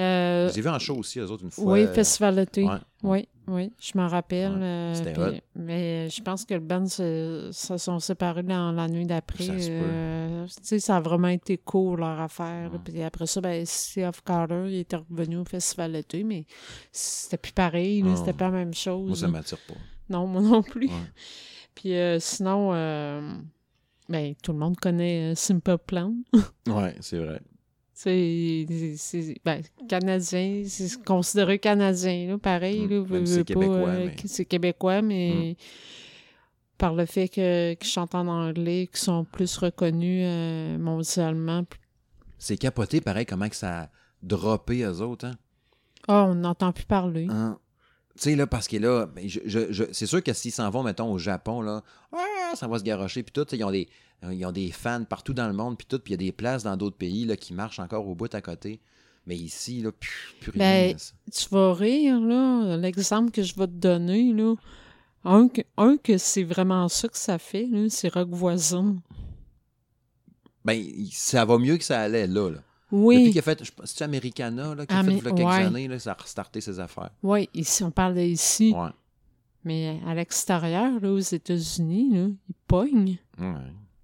B: Euh,
A: Je les ai vus en show aussi, eux autres, une fois.
B: oui, Festival d'été.
A: ouais.
B: Oui, oui, je m'en rappelle.
A: Ouais,
B: euh, puis- mais je pense que le band se, se sont séparés dans la nuit d'après.
A: Ça.
B: Euh, ça a vraiment été court leur affaire.
A: Ouais.
B: Puis après ça, ben, Sea of Carter, il était revenu au Festival d'été, mais c'était plus pareil,
A: Ah.
B: c'était pas la même chose.
A: Moi, ça m'attire pas.
B: Non, moi non plus.
A: Ouais.
B: Puis euh, sinon, euh, ben, tout le monde connaît euh, Simple Plan.
A: Ouais, c'est vrai.
B: C'est, ben, canadien, c'est considéré canadien, là, pareil. Là,
A: Même
B: veux-
A: si c'est québécois, mais-
B: C'est québécois, mais par le fait qu'ils chantent en anglais, qu'ils sont plus reconnus euh, mondialement.
A: C'est capoté, pareil, comment que ça a droppé eux autres. Hein?
B: Ah, on n'entend plus parler.
A: Hein? Tu sais, là, parce que là, je, je- je- c'est sûr que s'ils s'en vont, mettons, au Japon, là, ah, ça va se garocher, puis tout, ils ont des, ils ont des fans partout dans le monde, puis tout, puis il y a des places dans d'autres pays, là, qui marchent encore au bout à côté. Mais ici, là, plus, plus rien.
B: Ben. Tu vas rire, là. L'exemple que je vais te donner, là. Un que, un que c'est vraiment ça que ça fait, là, c'est Rock Voisin.
A: Ben, ça va mieux que ça allait, là. là. Depuis
B: Oui,
A: qu'il a fait, c'est-tu Americana, là, qui a
B: Amé-
A: fait, il y a quelques
B: ouais.
A: années, là, ça a restarté ses affaires.
B: oui, ici, on parle d'ici.
A: Ouais.
B: Mais à l'extérieur, là, aux États-Unis, là, il pogne.
A: Ouais.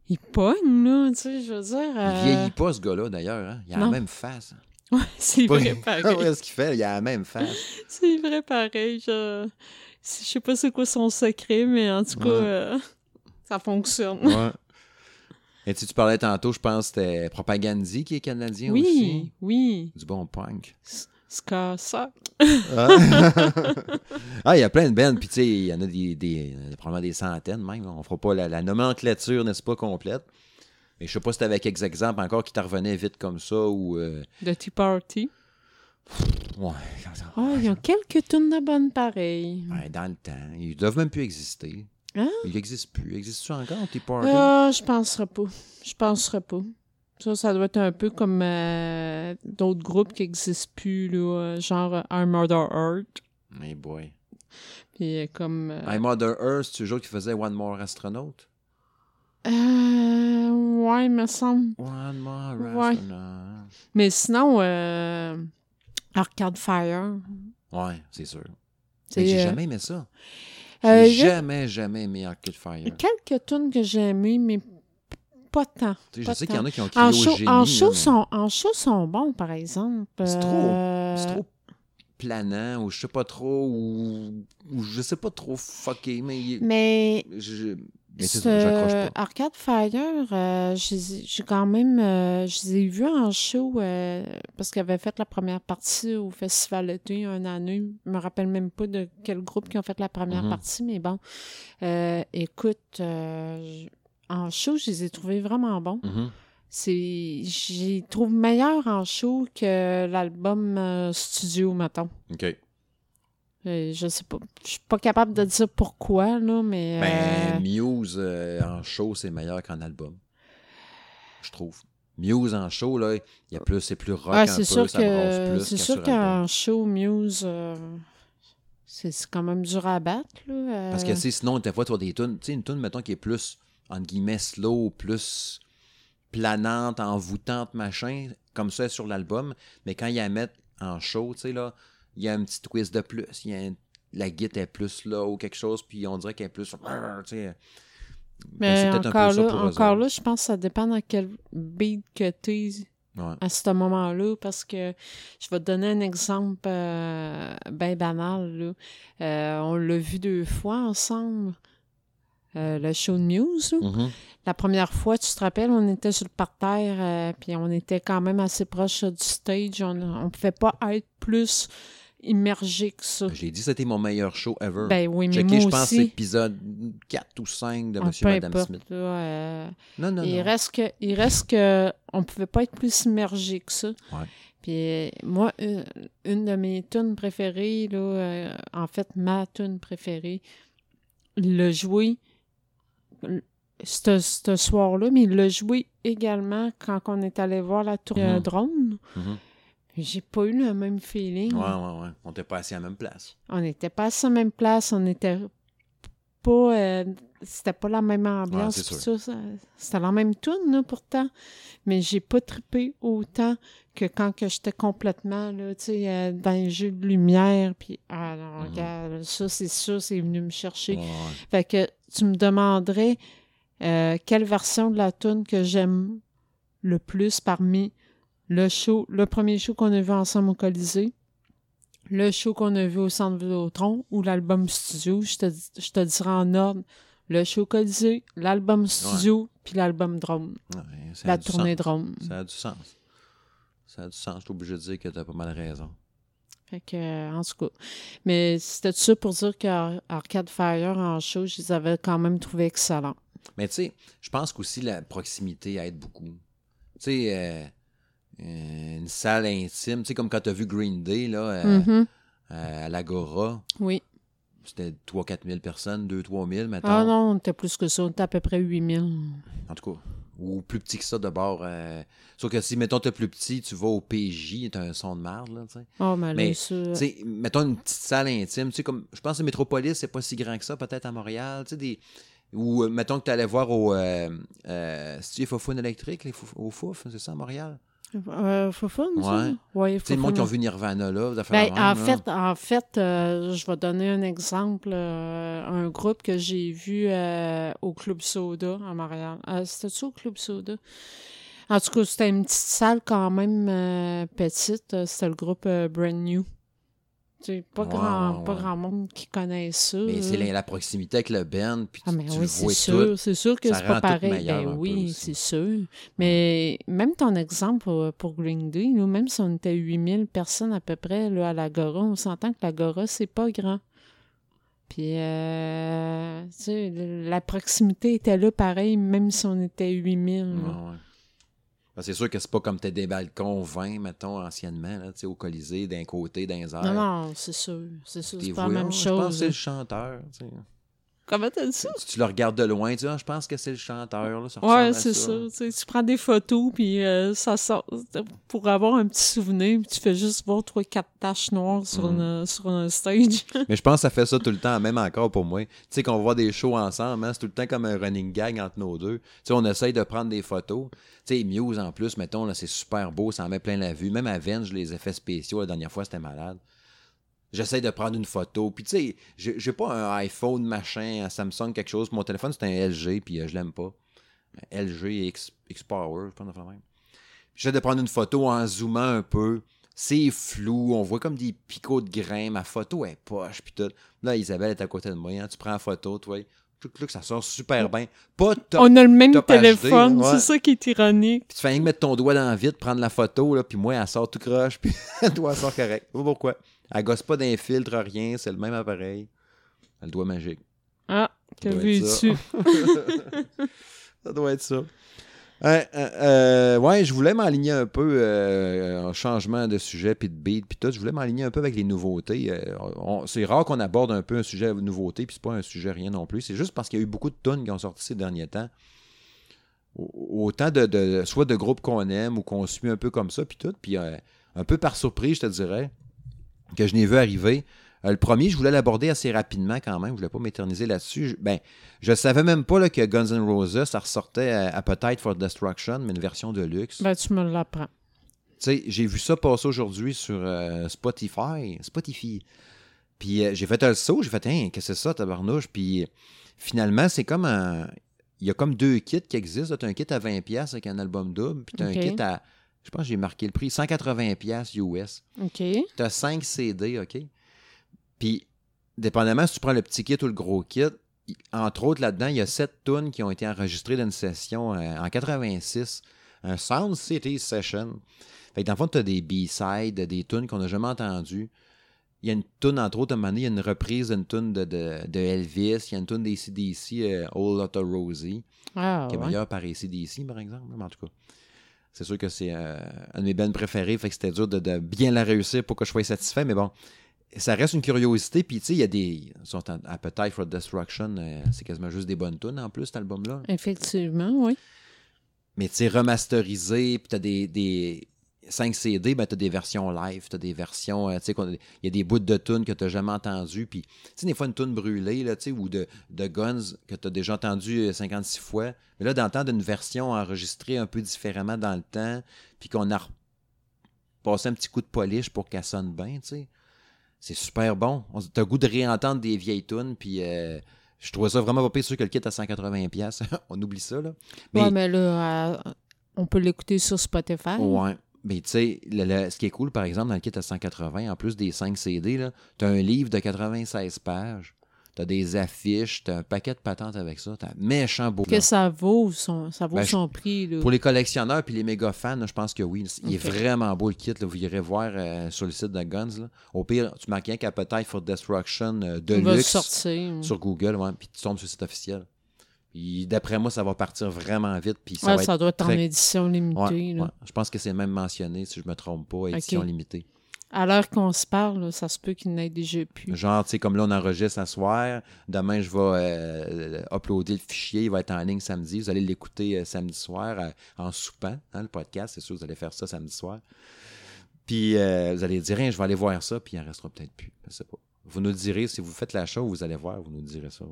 B: Il pogne, là, tu sais, je veux dire.
A: Il
B: euh,
A: vieillit pas, ce gars-là, d'ailleurs. Hein? Il a la
B: non.
A: même face.
B: Ouais, c'est
A: Pas-
B: vrai pareil.
A: Ouais, ce qu'il fait, il a la même face.
B: C'est vrai pareil. Je... Je sais pas c'est quoi son secret, mais en tout cas, euh, ça fonctionne.
A: Ouais. Et tu, tu parlais tantôt, je pense que c'était Propagandhi qui est canadien
B: Oui,
A: aussi.
B: oui.
A: Du bon punk.
B: Ska ça.
A: ah, il y a plein de bands, puis tu sais, il y en a des, des- probablement des centaines même. On fera pas la, la nomenclature, n'est-ce pas, complète. Mais je sais pas si t'avais quelques exemples encore qui te revenaient vite comme ça ou. euh,
B: De Tea Party.
A: ouais.
B: Ah, ils ont quelques tunes de bonnes pareilles.
A: Ouais, dans le temps. Ils doivent même plus exister.
B: Hein?
A: Ils n'existent plus. Existent-tu encore, tes parties?
B: Ah, je penserais pas. Je penserais pas. Ça, ça doit être un peu comme euh, d'autres groupes qui n'existent plus, là, euh, genre euh, I'm Murder Earth.
A: Hey boy.
B: Puis euh, comme. euh,
A: I'm Mother Earth, tu toujours qui faisait One More Astronaut?
B: euh, ouais, il me semble.
A: One More
B: Ouais.
A: Astronaut.
B: Mais sinon, euh, Arcade Fire.
A: Ouais, c'est sûr.
B: C'est,
A: Mais J'ai
B: euh,
A: jamais aimé ça.
B: Euh,
A: J'ai
B: a
A: jamais, jamais aimé Arcade Fire.
B: quelques tunes que j'ai aimées, mais pas tant. Pas
A: je sais qu'il y en a qui ont crié
B: En
A: au
B: show,
A: génie.
B: en, show sont, en show sont bons, par exemple.
A: C'est trop-
B: Euh,
A: C'est trop planant, ou je sais pas trop, ou, ou je sais pas trop fucké, mais,
B: Mais
A: je, mais
B: ce
A: pas.
B: Arcade Fire, euh, j'ai quand même... euh, je les ai vus en show euh, parce qu'ils avaient fait la première partie au Festival d'été un année. Je me rappelle même pas de quel groupe qui ont fait la première
A: Mhm.
B: partie, mais bon. Écoute, en show, je les ai trouvés vraiment bons.
A: Mhm.
B: C'est, j'y trouve meilleur en show que l'album studio, mettons.
A: OK.
B: Euh, je sais pas. Je suis pas capable de dire pourquoi, là, mais.
A: Ben,
B: euh,
A: Muse euh, en show, c'est meilleur qu'en album. Je trouve. Muse en show, là, il y a plus, c'est plus rock
B: ah,
A: un
B: c'est
A: peu,
B: sûr
A: ça
B: que
A: plus
B: c'est sûr qu'en show Muse, euh, c'est quand même dur à battre, là.
A: Parce que, sinon, des fois, tu as des tunes, tu sais, une tune, mettons, qui est plus, entre guillemets, slow, plus planante, envoûtante, machin, comme ça sur l'album, mais quand ils la mettent en show, tu sais, là, il y a un petit twist de plus, il y a un- la guitare est plus là ou quelque chose, puis on dirait qu'elle est plus, tu sais,
B: mais encore là, encore là, je pense que ça dépend dans quel beat que t'es
A: ouais.
B: à ce moment-là, parce que je vais te donner un exemple euh, bien banal. Là. Euh, on l'a vu deux fois ensemble, euh, le show de Muse.
A: Mhm.
B: La première fois, tu te rappelles, on était sur le parterre, euh, puis on était quand même assez proche euh, du stage. On ne pouvait pas être plus immergé que ça.
A: J'ai dit que c'était mon meilleur show ever.
B: Ben oui, mais
A: Checké,
B: moi
A: je pense,
B: aussi.
A: épisode 4 ou 5 de
B: Ah,
A: Monsieur et Madame
B: importe,
A: Smith.
B: euh,
A: Non, non,
B: il,
A: non.
B: Reste que, il reste que on pouvait pas être plus immergé que ça.
A: Ouais.
B: Puis euh, moi, une, une de mes tunes préférées, là, euh, en fait, ma tune préférée, il l'a joué l- ce, soir-là, mais il l'a joué également quand on est allé voir la tour
A: Mhm.
B: drone.
A: Mhm.
B: J'ai pas eu le même feeling.
A: Ouais, ouais, ouais. On n'était pas assis à la même place.
B: On n'était pas à la même place, on n'était pas. euh, c'était pas la même ambiance.
A: Ouais,
B: c'était la même tune, là, pourtant. Mais j'ai pas trippé autant que quand que j'étais complètement, là, tu sais, euh, dans les jeux de lumière. Puis, ah non,
A: Mhm.
B: regarde, ça, c'est ça, c'est venu me chercher.
A: Ouais, ouais.
B: Fait que tu me demanderais euh, quelle version de la tune que j'aime le plus parmi le show, le premier show qu'on a vu ensemble au Colisée, le show qu'on a vu au Centre Vidéotron ou l'album studio. Je te, je te dirai en ordre le show Colisée, l'album studio, puis l'album Drone,
A: Ouais,
B: la tournée
A: sens.
B: Drone.
A: Ça a du sens. Ça a du sens. Je suis obligé de dire que tu as pas mal raison.
B: Fait que, euh, en tout cas. Mais c'était ça pour dire qu'Arcade Fire en show, je les avais quand même trouvé excellents.
A: Mais tu sais, je pense qu'aussi la proximité aide beaucoup. Tu sais, euh, une salle intime, tu sais, comme quand tu as vu Green Day là, euh,
B: Mhm.
A: euh, à l'Agora,
B: Oui.
A: c'était 3-4 000 personnes, 2-3 000, mettons.
B: Ah non, on était plus que ça. On était à peu près 8000.
A: En tout cas. Ou plus petit que ça de bord. euh, Sauf que si, mettons, t'es plus petit, tu vas au PJ, t'as un son de marde, là, tu sais.
B: Oh, mais,
A: Mais. Tu sais, mettons une petite salle intime, tu sais, comme, je pense que Métropolis, c'est pas si grand que ça, peut-être à Montréal, tu sais, des... Ou, euh, mettons que tu allais voir au... Euh, euh, c'est-tu les Fofounes électriques, les Fouf- au Fouf, c'est ça, à Montréal?
B: Euh, Fofun?
A: Ouais.
B: Ouais,
A: sais, le monde qui ont vu Nirvana, là,
B: Ben,
A: même,
B: en,
A: là.
B: fait, en fait, euh, je vais donner un exemple. euh, un groupe que j'ai vu euh, au Club Soda à Montréal. Euh, C'était-tu au Club Soda? En tout cas, c'était une petite salle quand même petite. C'était le groupe Brand New. Pas, grand,
A: ouais,
B: pas grand monde qui connaît ça.
A: Mais c'est la, la proximité avec le band, puis
B: Ah,
A: tu,
B: mais
A: tu
B: oui,
A: vois
B: sûr. C'est sûr que c'est pas pareil. Ben oui, c'est sûr. Mais même ton exemple pour Green Day, là, même si on était 8000 personnes à peu près là, à l'Agora, on s'entend que l'Agora, c'est pas grand. Puis, euh, tu sais, la proximité était là pareil, même si on était 8000. là.
A: Ouais, ouais. Ben, c'est sûr que c'est pas comme t'as des balcons 20, mettons, anciennement, là, au Colisée, d'un côté, d'un airs.
B: Non, non, c'est sûr. C'est sûr, c'est pas la même
A: Je pense que
B: chose.
A: c'est le chanteur.
B: Comment t'as dit ça?
A: Tu, tu le regardes de loin, tu dis, ah, je pense que c'est le chanteur. Là, ça
B: Ouais, c'est ça. Tu, prends des photos, puis euh, ça sort pour avoir un petit souvenir, puis tu fais juste voir trois, quatre taches noires sur,
A: Mhm.
B: une- sur un stage.
A: Mais je pense que ça fait ça tout le temps, même encore pour moi. Tu sais, qu'on voit des shows ensemble, hein, c'est tout le temps comme un running gag entre nos deux. Tu sais, on essaye de prendre des photos. Tu sais, Muse en plus, mettons, là, c'est super beau, ça en met plein la vue. Même à Venge, les effets spéciaux, la dernière fois, c'était malade. J'essaye de prendre une photo. Puis, tu sais, j'ai j'ai pas un iPhone, machin, un Samsung, quelque chose. Mon téléphone, c'est un LG, puis euh, je l'aime pas. Un LG X, X-Power, je pense, même. J'essaie de prendre une photo en zoomant un peu. C'est flou, on voit comme des picots de grains. Ma photo est poche, puis tout. Là, Isabelle est à côté de moi. hein. Tu prends la photo, toi. Que ça sort super bien. Pas top.
B: On a le même
A: HD,
B: téléphone,
A: ouais.
B: c'est ça qui est ironique.
A: Puis tu fais rien que mettre ton doigt dans le vide, prendre la photo, là, puis moi, elle sort tout croche, puis toi, elle sort correct. Je sais pas pourquoi. Elle gosse pas d'un filtre, rien, c'est le même appareil. Elle a le doigt magique.
B: Ah, que
A: doit être ça. doit être ça. Ouais, euh, euh, ouais, je voulais m'aligner un peu euh, en changement de sujet puis de beat puis tout. Je voulais m'aligner un peu avec les nouveautés. Euh, c'est rare qu'on aborde un peu un sujet de nouveauté puis c'est pas un sujet rien non plus. C'est juste parce qu'il y a eu beaucoup de tunes qui ont sorti ces derniers temps. Au- Autant de, de- soit de groupes qu'on aime ou qu'on suit un peu comme ça puis tout. Puis un peu par surprise, je te dirais, que je n'ai vu arriver. Euh, le premier, je voulais l'aborder assez rapidement quand même. Je voulais pas m'éterniser là-dessus. Je- Ben, je savais même pas là, que Guns N' Roses, ça ressortait à Appetite for Destruction, mais une version de luxe.
B: Ben, tu me l'apprends.
A: Tu sais, j'ai vu ça passer aujourd'hui sur euh, Spotify. Spotify. Puis euh, j'ai fait un saut, j'ai fait, hein, qu'est-ce que c'est ça, tabarnouche? Puis finalement, c'est comme un. Il y a comme deux kits qui existent. Tu as un kit à 20$ avec un album double, puis tu as un kit à. Je pense que j'ai marqué le prix, 180$ US.
B: OK.
A: Tu as 5 CD, OK? Puis, dépendamment si tu prends le petit kit ou le gros kit, entre autres, là-dedans, il y a 7 tunes qui ont été enregistrées dans une session euh, en 86, un Sound City Session. Fait que dans le fond, tu as des B-sides, des tunes qu'on n'a jamais entendues. Il y a une tune, entre autres, à un moment donné, il y a une reprise d'une tune de, de, de Elvis, il y a une tune des CDC, euh, Old Lotta Rosie
B: Ah,
A: qui est
B: ouais.
A: meilleur par ACDC, par exemple. Mais en tout cas, c'est sûr que c'est euh, un de mes bands préférés, fait que c'était dur de, de bien la réussir pour que je sois satisfait, mais bon, ça reste une curiosité. Puis, tu sais, il y a des. Ils sont en Appetite for Destruction, euh, c'est quasiment juste des bonnes tunes en plus, cet album-là.
B: Effectivement, oui.
A: Mais, tu sais, remasterisé, puis t'as des. des 5 CD, ben, tu as des versions live, tu as des versions. euh, tu il y a des bouts de tunes que tu n'as jamais entendues. Puis, tu sais, des fois, une tune brûlée, là, tu sais, ou de, de Guns que tu as déjà entendu euh, 56 fois. Mais là, d'entendre une version enregistrée un peu différemment dans le temps, puis qu'on a repassé un petit coup de polish pour qu'elle sonne bien, tu sais. C'est super bon. On- T'as le goût de réentendre des vieilles tunes, puis euh, je trouvais ça vraiment pas pire sûr que le kit à 180$. pièces On oublie ça, là. Mais,
B: Ouais, mais là, euh, on peut l'écouter sur Spotify.
A: ouais. Mais tu sais, ce qui est cool, par exemple, dans le kit à 180, en plus des 5 CD, là, t'as un livre de 96 pages, t'as des affiches, t'as un paquet de patentes avec ça, t'as un méchant beau.
B: Que ça vaut son, ça vaut
A: Ben,
B: son prix. Là.
A: Pour les collectionneurs puis les méga fans, je pense que oui. Il est vraiment beau le kit. Là. Vous irez voir euh, sur le site de Guns. là. Au pire, tu marques rien qu'Appetite for Destruction euh, Deluxe
B: sortir.
A: sur Google, ouais, puis tu tombes sur le site officiel. D'après moi, ça va partir vraiment vite. Puis ça
B: Ouais,
A: va
B: ça
A: être
B: doit être en édition limitée.
A: Ouais,
B: là.
A: ouais. Je pense que c'est même mentionné, si je me trompe pas, édition limitée.
B: À l'heure qu'on se parle, là, ça se peut qu'il n'ait déjà plus.
A: Genre, tu sais, comme là, on enregistre à soir. Demain, je vais euh, uploader le fichier. Il va être en ligne samedi. Vous allez l'écouter euh, samedi soir euh, en soupant, hein, le podcast. C'est sûr, vous allez faire ça samedi soir. Puis, vous allez dire, Hein, je vais aller voir ça, puis il en restera peut-être plus. Je sais pas. Vous nous direz, si vous faites l'achat, vous allez voir, vous nous direz ça.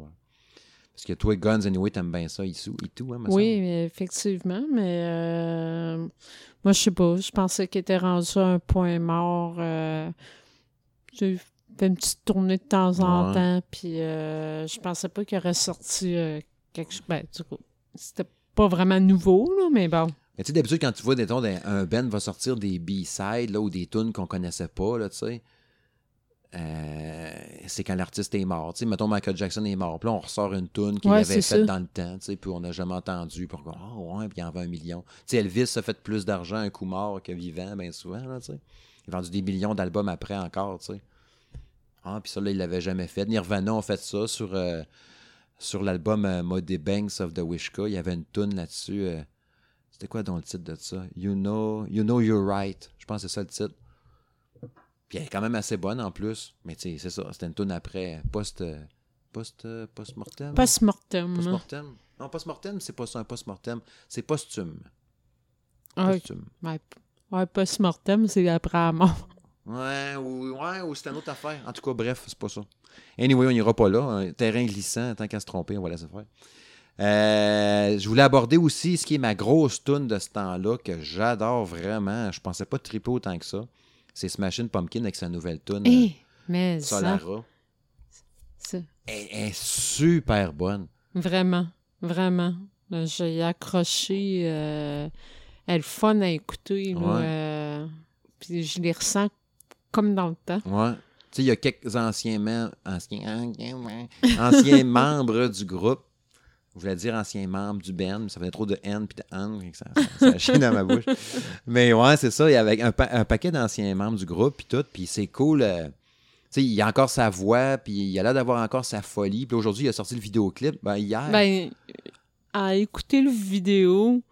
A: Parce que toi, Guns, anyway, t'aimes bien ça, et tout, et tout hein, me
B: Oui,
A: semble.
B: effectivement, mais euh, moi, je sais pas. Je pensais qu'il était rendu à un point mort. Euh, J'ai fait une petite tournée de temps en
A: Ouais.
B: temps, puis euh, je pensais pas qu'il aurait sorti euh, quelque chose. Ben, du coup, c'était pas vraiment nouveau, là, mais bon.
A: Mais tu sais, d'habitude, quand tu vois, des- un band va sortir des B-sides là, ou des tunes qu'on connaissait pas, là, tu sais, euh, c'est quand l'artiste est mort. Tu sais, mettons, Michael Jackson est mort. Puis là, on ressort une tune qu'il
B: Ouais,
A: avait faite dans le temps, tu sais, puis on n'a jamais entendu. Puis on dit, ah ouais, puis il en vend un million. Tu sais, Elvis a fait plus d'argent un coup mort que vivant, bien souvent, là, tu sais. Il a vendu des millions d'albums après encore, tu sais. Ah, puis ça, là, il l'avait jamais fait. Nirvana ont fait ça sur, euh, sur l'album euh, Muddy Banks of the Wishka. Il y avait une tune là-dessus. euh, c'était quoi dans le titre de ça? You know, you know you're right. Je pense que c'est ça le titre. Puis elle est quand même assez bonne en plus. Mais tu sais, c'est ça. C'était une tune après post. euh, Post, euh, post-mortem?
B: Post-mortem.
A: Post-mortem? Non, post-mortem, c'est pas ça, un post-mortem. C'est posthume.
B: Ah,
A: Posthume.
B: ouais, ouais, post-mortem, c'est après la mort.
A: Ouais, ou, ouais, ou c'est une autre affaire. En tout cas, bref, c'est pas ça. Anyway, on n'ira pas là. Un terrain glissant, tant qu'à se tromper, on va laisser faire. Euh, je voulais aborder aussi ce qui est ma grosse tune de ce temps-là, que j'adore vraiment. Je pensais pas triper autant que ça. C'est Smashing Pumpkin avec sa nouvelle tune euh,
B: Eh, mais ça,
A: Solara.
B: c'est
A: Elle, elle est super bonne.
B: vraiment, vraiment. J'ai accroché. Euh, elle est fun à écouter. là,
A: Ouais.
B: euh, puis je les ressens comme dans le temps.
A: Ouais. Tu sais, il y a quelques anciens, anciens, anciens membres du groupe. Je voulais dire anciens membres du band, mais ça faisait trop de N puis de que ça, ça, ça chie dans ma bouche. Mais ouais, c'est ça. Il y avait un, pa- un paquet d'anciens membres du groupe, puis tout. Puis c'est cool. euh, tu sais, il a encore sa voix, puis il a l'air d'avoir encore sa folie. Puis aujourd'hui, il a sorti le vidéoclip. Ben, hier.
B: Ben, à écouter le vidéo,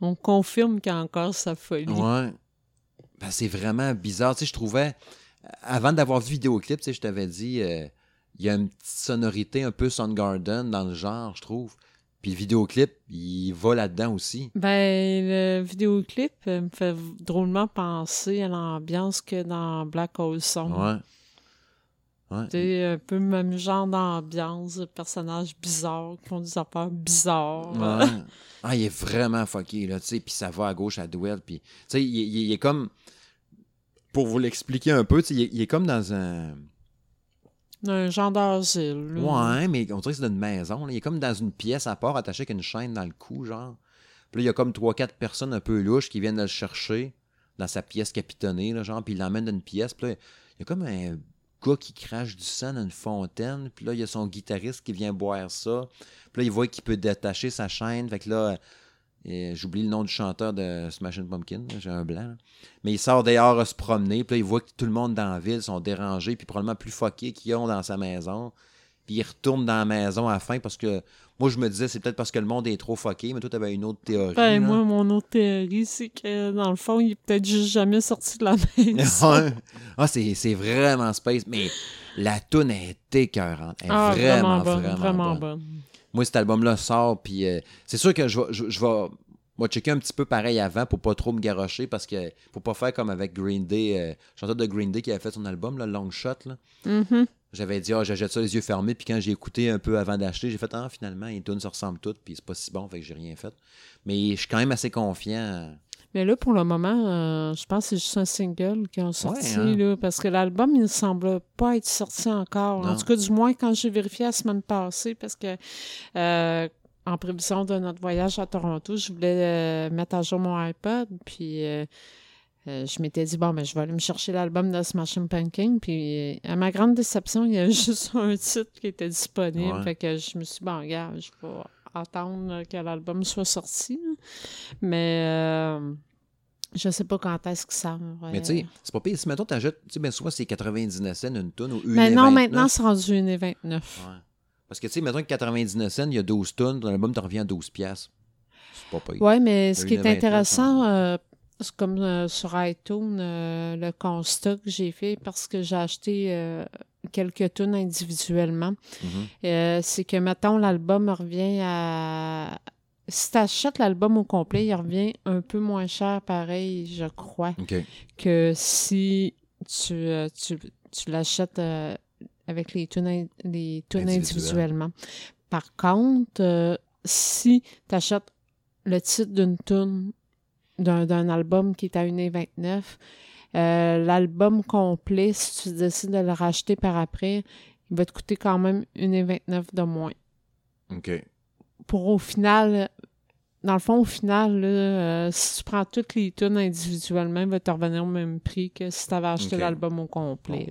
B: on confirme qu'il y a encore sa folie.
A: Ouais. Ben, c'est vraiment bizarre. Tu sais, je trouvais, avant d'avoir vu le vidéoclip, tu sais, je t'avais dit, euh, il y a une petite sonorité un peu Soundgarden dans le genre, je trouve. Puis le vidéoclip, il va là-dedans aussi.
B: Ben, le vidéoclip euh, me fait drôlement penser à l'ambiance que dans Black Hole Song.
A: Ouais. Ouais.
B: C'est un peu le même genre d'ambiance, de personnages bizarres qui font des affaires bizarres.
A: Ouais. Ah, il est vraiment fucké, là, tu sais, puis ça va à gauche, à droite, puis, tu sais, il, il- il est comme, pour vous l'expliquer un peu, tu sais, il est comme dans un,
B: Un genre d'asile.
A: ouais, mais on dirait que c'est dans une maison, il est comme dans une pièce à part, attaché avec une chaîne dans le cou, genre, puis là, il y a comme trois, quatre personnes un peu louches qui viennent le chercher dans sa pièce capitonnée, là, genre, puis il l'emmène dans une pièce, puis là, il y a comme un gars qui crache du sang dans une fontaine, puis là, il y a son guitariste qui vient boire ça, puis là, il voit qu'il peut détacher sa chaîne, fait que là, et J'oublie le nom du chanteur de Smashing Pumpkin, j'ai un blanc. là. Mais il sort dehors à se promener, puis là, il voit que tout le monde dans la ville sont dérangés, puis probablement plus fuckés qu'ils ont dans sa maison. Puis il retourne dans la maison à la fin parce que moi, je me disais, c'est peut-être parce que le monde est trop fucké, mais toi, t'avais une autre théorie.
B: Ben,
A: là.
B: moi, mon autre théorie, c'est que dans le fond, il est peut-être juste jamais sorti de la maison.
A: Ah, c'est c'est vraiment space, mais la toune est écœurante. Elle est
B: Ah,
A: vraiment,
B: bonne,
A: vraiment,
B: vraiment
A: bonne.
B: bonne.
A: Moi, cet album-là sort, puis euh, c'est sûr que je vais, je, je vais moi, checker un petit peu pareil avant pour pas trop me garocher parce que faut pas faire comme avec Green Day, euh, chanteur de Green Day qui avait fait son album, là, Long Shot. Là.
B: Mhm.
A: J'avais dit, ah, j'achète ça les yeux fermés, puis quand j'ai écouté un peu avant d'acheter, j'ai fait, ah, finalement, les tunes se ressemblent toutes, puis c'est pas si bon, fait que j'ai rien fait. Mais je suis quand même assez confiant.
B: Mais là, pour le moment, euh, je pense que c'est juste un single qui ont sorti,
A: hein?
B: là, parce que l'album, il ne semble pas être sorti encore. En tout cas, du moins, quand j'ai vérifié la semaine passée, parce que euh, en prévision de notre voyage à Toronto, je voulais euh, mettre à jour mon iPod, puis je m'étais dit, bon, ben, je vais aller me chercher l'album de Smashing Pumpkin, puis à ma grande déception, il y avait juste un titre qui était disponible,
A: Ouais.
B: fait que je me suis dit, bon, regarde, je vais attendre que l'album soit sorti, mais... euh, je sais pas quand est-ce que ça va.
A: Mais tu sais, c'est pas pire. Si, mettons, t'achètes, tu sais, ben, souvent, c'est 99 cents une tonne ou une
B: Mais
A: et
B: non,
A: 29.
B: maintenant, c'est rendu 1,29.
A: Ouais. Parce que, tu sais, mettons que 99 cents, il y a 12 tonnes, ton album te revient à 12 piastres. C'est pas pire.
B: Oui, mais ce qui est
A: 1,29,
B: intéressant, euh, c'est comme euh, sur iTunes, euh, le constat que j'ai fait parce que j'ai acheté euh, quelques tunes individuellement,
A: Mhm.
B: euh, c'est que, mettons, l'album revient à... Si tu achètes l'album au complet, il revient un peu moins cher, pareil, je crois, que si tu, tu, tu l'achètes avec les tunes, les tunes individuellement. Par contre, si tu achètes le titre d'une tune d'un, album qui est à 1,29, euh, l'album complet, si tu décides de le racheter par après, il va te coûter quand même 1,29 de moins.
A: OK.
B: Pour au final, dans le fond, au final, là, euh, si tu prends toutes les tunes individuellement, il va te revenir au même prix que si tu avais acheté l'album au complet.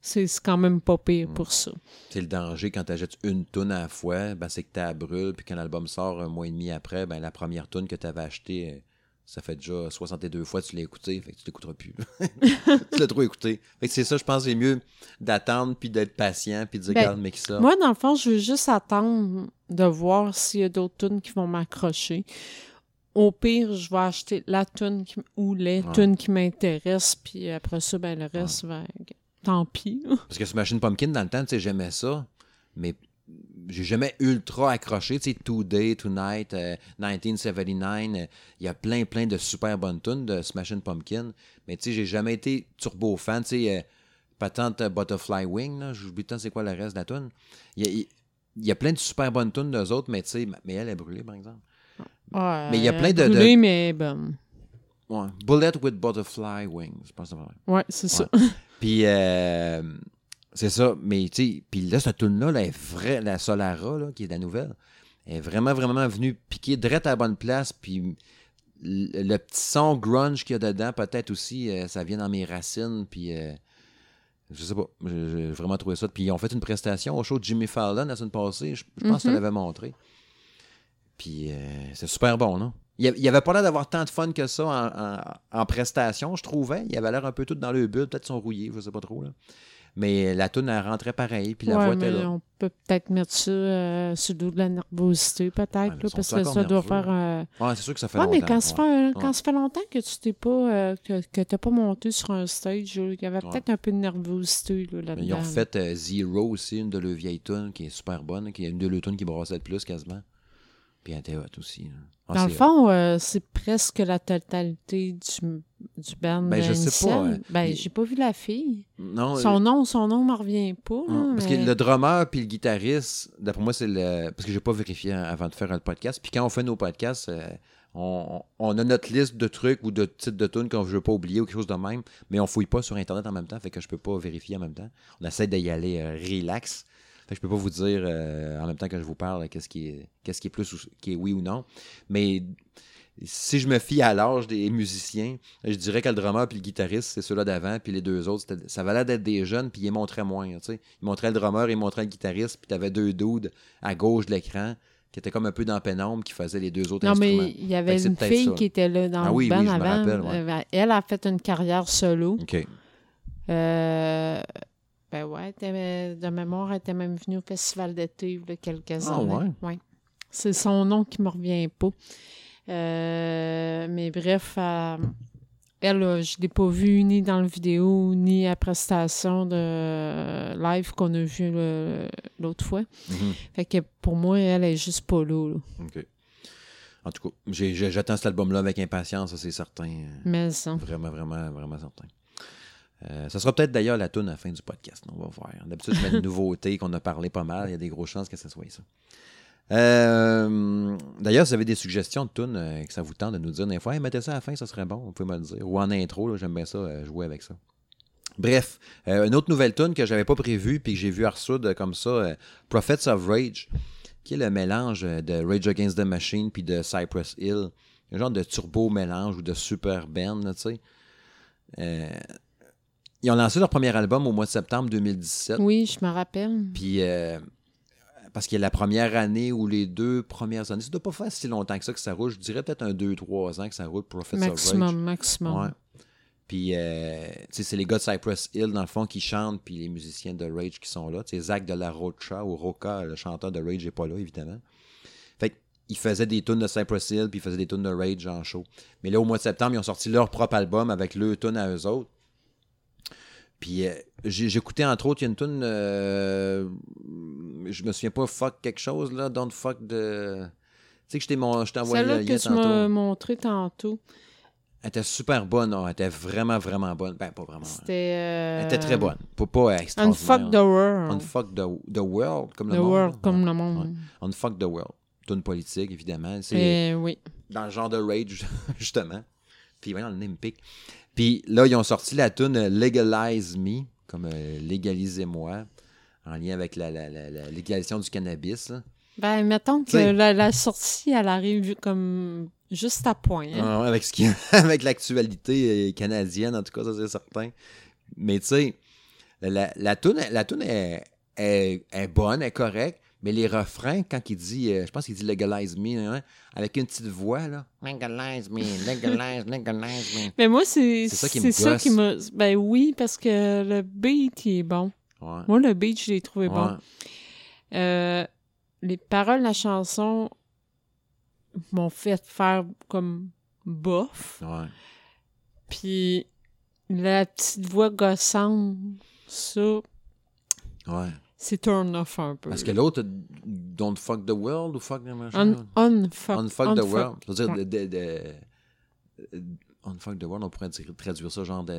A: c'est
B: quand même pas pire
A: Mm.
B: pour ça.
A: C'est le danger quand tu achètes une tonne à la fois, ben, c'est que tu brûles, puis quand l'album sort un mois et demi après, ben, la première tonne que tu avais achetée, ça fait déjà 62 fois que tu l'as écouté, fait que tu l'écouteras plus. tu l'as trop écouté. Fait que c'est ça, je pense, c'est mieux d'attendre, puis d'être patient, puis de dire,
B: Ben,
A: regarde, mais qui ça?
B: Moi, dans le fond, je veux juste attendre de voir s'il y a d'autres tunes qui vont m'accrocher. Au pire, je vais acheter la tune qui- ou les
A: Ouais.
B: tunes qui m'intéressent, puis après ça, ben, le reste, ben, tant pis.
A: Parce que Smashing Pumpkin, dans le temps, tu sais, j'aimais ça, mais j'ai jamais ultra accroché. Tu sais, Today, Tonight, euh, 1979, euh, il y a plein, plein de super bonnes tunes de Smashing Pumpkin. Mais tu sais, j'ai jamais été turbo fan. Tu sais, euh, Patente Butterfly Wing, j'oublie tant c'est quoi le reste de la tune. Il y a, y plein de super bonnes tunes d'eux autres, mais tu sais, mais elle est brûlée, par exemple.
B: Ouais,
A: Mais il y a plein de-
B: brûlé, mais bon.
A: Ouais. Bullet with Butterfly Wings, je pense que c'est.
B: Ouais, c'est ça.
A: Puis, euh, c'est ça. Mais, tu sais, puis là, cette tune-là, là, est vraie, la Solara, là, qui est la nouvelle, est vraiment, vraiment venue piquer direct à la bonne place. Puis, le, le petit son grunge qu'il y a dedans, peut-être aussi, euh, ça vient dans mes racines. Puis, euh, je sais pas. J'ai vraiment trouvé ça. Puis, ils ont fait une prestation au show de Jimmy Fallon la semaine passée. Je, je pense que je
B: Mhm.
A: te l'avais montré. Puis, euh, c'est super bon, non? Il y avait- pas l'air d'avoir tant de fun que ça en, en- en prestation, je trouvais. Il avait l'air un peu tout dans le bulle. Peut-être qu'ils sont rouillés, je sais pas trop. Là. Mais la toune, elle rentrait pareil. Puis la
B: ouais,
A: voix était là.
B: on peut peut-être mettre ça euh, sur le dos de la nervosité, peut-être,
A: Ouais,
B: parce que ça doit faire... euh,
A: Ouais, c'est sûr que ça fait
B: Ouais,
A: longtemps.
B: mais quand, ça fait, quand ça fait longtemps que tu t'es pas euh, que, que t'as pas monté sur un stage, il y avait peut-être un peu de nervosité là, là-dedans.
A: Ils ont fait euh, Zero aussi, une de leurs vieilles tunes qui est super bonne, qui est une de leurs tunes qui brassait le plus quasiment. Puis elle était hot aussi. là. Ah,
B: Dans le fond, euh, c'est presque la totalité du, du band
A: Ben, je sais
B: initial.
A: pas, hein.
B: Ben,
A: Il-
B: j'ai pas vu la fille.
A: Non,
B: Son
A: euh,
B: nom, son nom me revient pas.
A: non, parce
B: mais-
A: que le drummer puis le guitariste, d'après moi, c'est le. Parce que j'ai pas vérifié avant de faire le podcast. Puis quand on fait nos podcasts, euh, on, on a notre liste de trucs ou de titres de tunes qu'on veut pas oublier ou quelque chose de même, mais on fouille pas sur Internet en même temps, fait que je peux pas vérifier en même temps. On essaie d'y aller euh, relax. Fait que je peux pas vous dire euh, en même temps que je vous parle qu'est-ce qui est qu'est-ce qui est plus ou qui est oui ou non. Mais si je me fie à l'âge des musiciens, je dirais que le drummer puis le guitariste, c'est ceux-là d'avant, puis les deux autres, ça valait d'être des jeunes, puis ils montraient moins. tu sais. Ils montraient le drummer, ils montraient le guitariste, puis t'avais deux dudes à gauche de l'écran qui étaient comme un peu dans pénombre, qui faisaient les deux autres
B: Non,
A: instruments.
B: mais il y avait une fille
A: ça.
B: qui était là dans
A: Ah
B: le
A: oui,
B: band
A: oui, je me
B: avant.
A: rappelle, ouais.
B: Euh, elle a fait une carrière solo.
A: OK.
B: Euh, ben ouais, de mémoire, elle était même venue au festival d'été il y a quelques
A: Ah
B: années.
A: ouais?
B: C'est son nom qui me revient pas. Euh, mais bref, euh, elle, euh, je l'ai pas vue ni dans le vidéo, ni à la prestation de live qu'on a vu l'autre fois.
A: Mhm.
B: Fait que pour moi, elle est juste pas là.
A: En tout cas, j'attends cet album-là avec impatience, c'est certain.
B: Mais ça.
A: Vraiment, vraiment, vraiment certain. Euh, ça sera peut-être d'ailleurs la tune à la fin du podcast. On va voir. D'habitude, je mets une nouveauté qu'on a parlé pas mal. Il y a des grosses chances que ce soit ça. Euh, d'ailleurs, si vous avez des suggestions de tunes euh, que ça vous tente de nous dire des fois, Hey, mettez ça à la fin, ça serait bon, vous pouvez me le dire. Ou en intro, j'aime bien ça, euh, jouer avec ça. Bref, euh, une autre nouvelle tune que j'avais pas prévue puis que j'ai vu Arsoud euh, comme ça, euh, Prophets of Rage, qui est le mélange euh, de Rage Against the Machine puis de Cypress Hill. Un genre de turbo mélange ou de super band, tu sais. Euh, ils ont lancé leur premier album au mois de septembre 2017.
B: Oui, je me rappelle.
A: Puis, euh, parce qu'il y a la première année ou les deux premières années, ça doit pas faire si longtemps que ça que ça roule. Je dirais peut-être un 2-3 ans que ça roule, Prophets of Rage.
B: Maximum, maximum.
A: Ouais. Puis, euh, tu sais, c'est les gars de Cypress Hill, dans le fond, qui chantent, puis les musiciens de Rage qui sont là. Tu sais, Zach de la Rocha ou Roca, le chanteur de Rage, n'est pas là, évidemment. Fait qu'ils faisaient des tunes de Cypress Hill, puis ils faisaient des tunes de Rage en show. Mais là, au mois de septembre, ils ont sorti leur propre album avec le tune à eux autres. Puis euh, écouté, entre autres, il y a une tune, euh, je me souviens pas, fuck quelque chose, là, don't fuck de... Tu sais que je t'ai mon- je t'ai envoyé
B: Celle-là
A: le
B: que tu m'as montré tantôt,
A: Elle était super bonne, non, elle était vraiment, vraiment bonne. Ben, pas vraiment.
B: c'était... euh,
A: Elle était très bonne. Pas, pas extraordinaire.
B: Unfuck the World.
A: Unfuck the, the World, comme le
B: the
A: monde.
B: World,
A: là.
B: comme
A: Ouais.
B: le monde.
A: Ouais. Unfuck the World. Tune politique, évidemment. C'est
B: Et oui.
A: dans le genre de rage, justement. Puis, voyons, le name pick. Puis là, ils ont sorti la tune euh, Legalize Me, comme euh, Légalisez-moi, en lien avec la, la, la- la légalisation du cannabis. là.
B: Ben, mettons que la, sortie, elle arrive comme juste à point. hein.
A: Ah avec ce qui avec l'actualité euh, canadienne, en tout cas, ça c'est certain. Mais tu sais, la, la toune, la toune est, est, est bonne, est correcte, mais les refrains, quand il dit, euh, je pense qu'il dit legalize me, hein, avec une petite voix, là. Legalize me, legalize, legalize me.
B: Mais moi, c'est
A: C'est ça qui me
B: c'est ça qui m'a... Ben oui, parce que le beat, il est bon.
A: Ouais.
B: Moi, le beat, je l'ai trouvé bon. Euh, les paroles de la chanson m'ont fait faire comme bof.
A: Ouais.
B: Puis la petite voix gossante, ça,
A: Ouais.
B: C'est turn off un peu.
A: Parce que l'autre, don't fuck the world ou fuck the machin.
B: Un, unfuck,
A: Unfuck the world. C'est-à-dire,
B: Ouais.
A: de, de- de- euh, Unfuck the world, on pourrait traduire ça genre de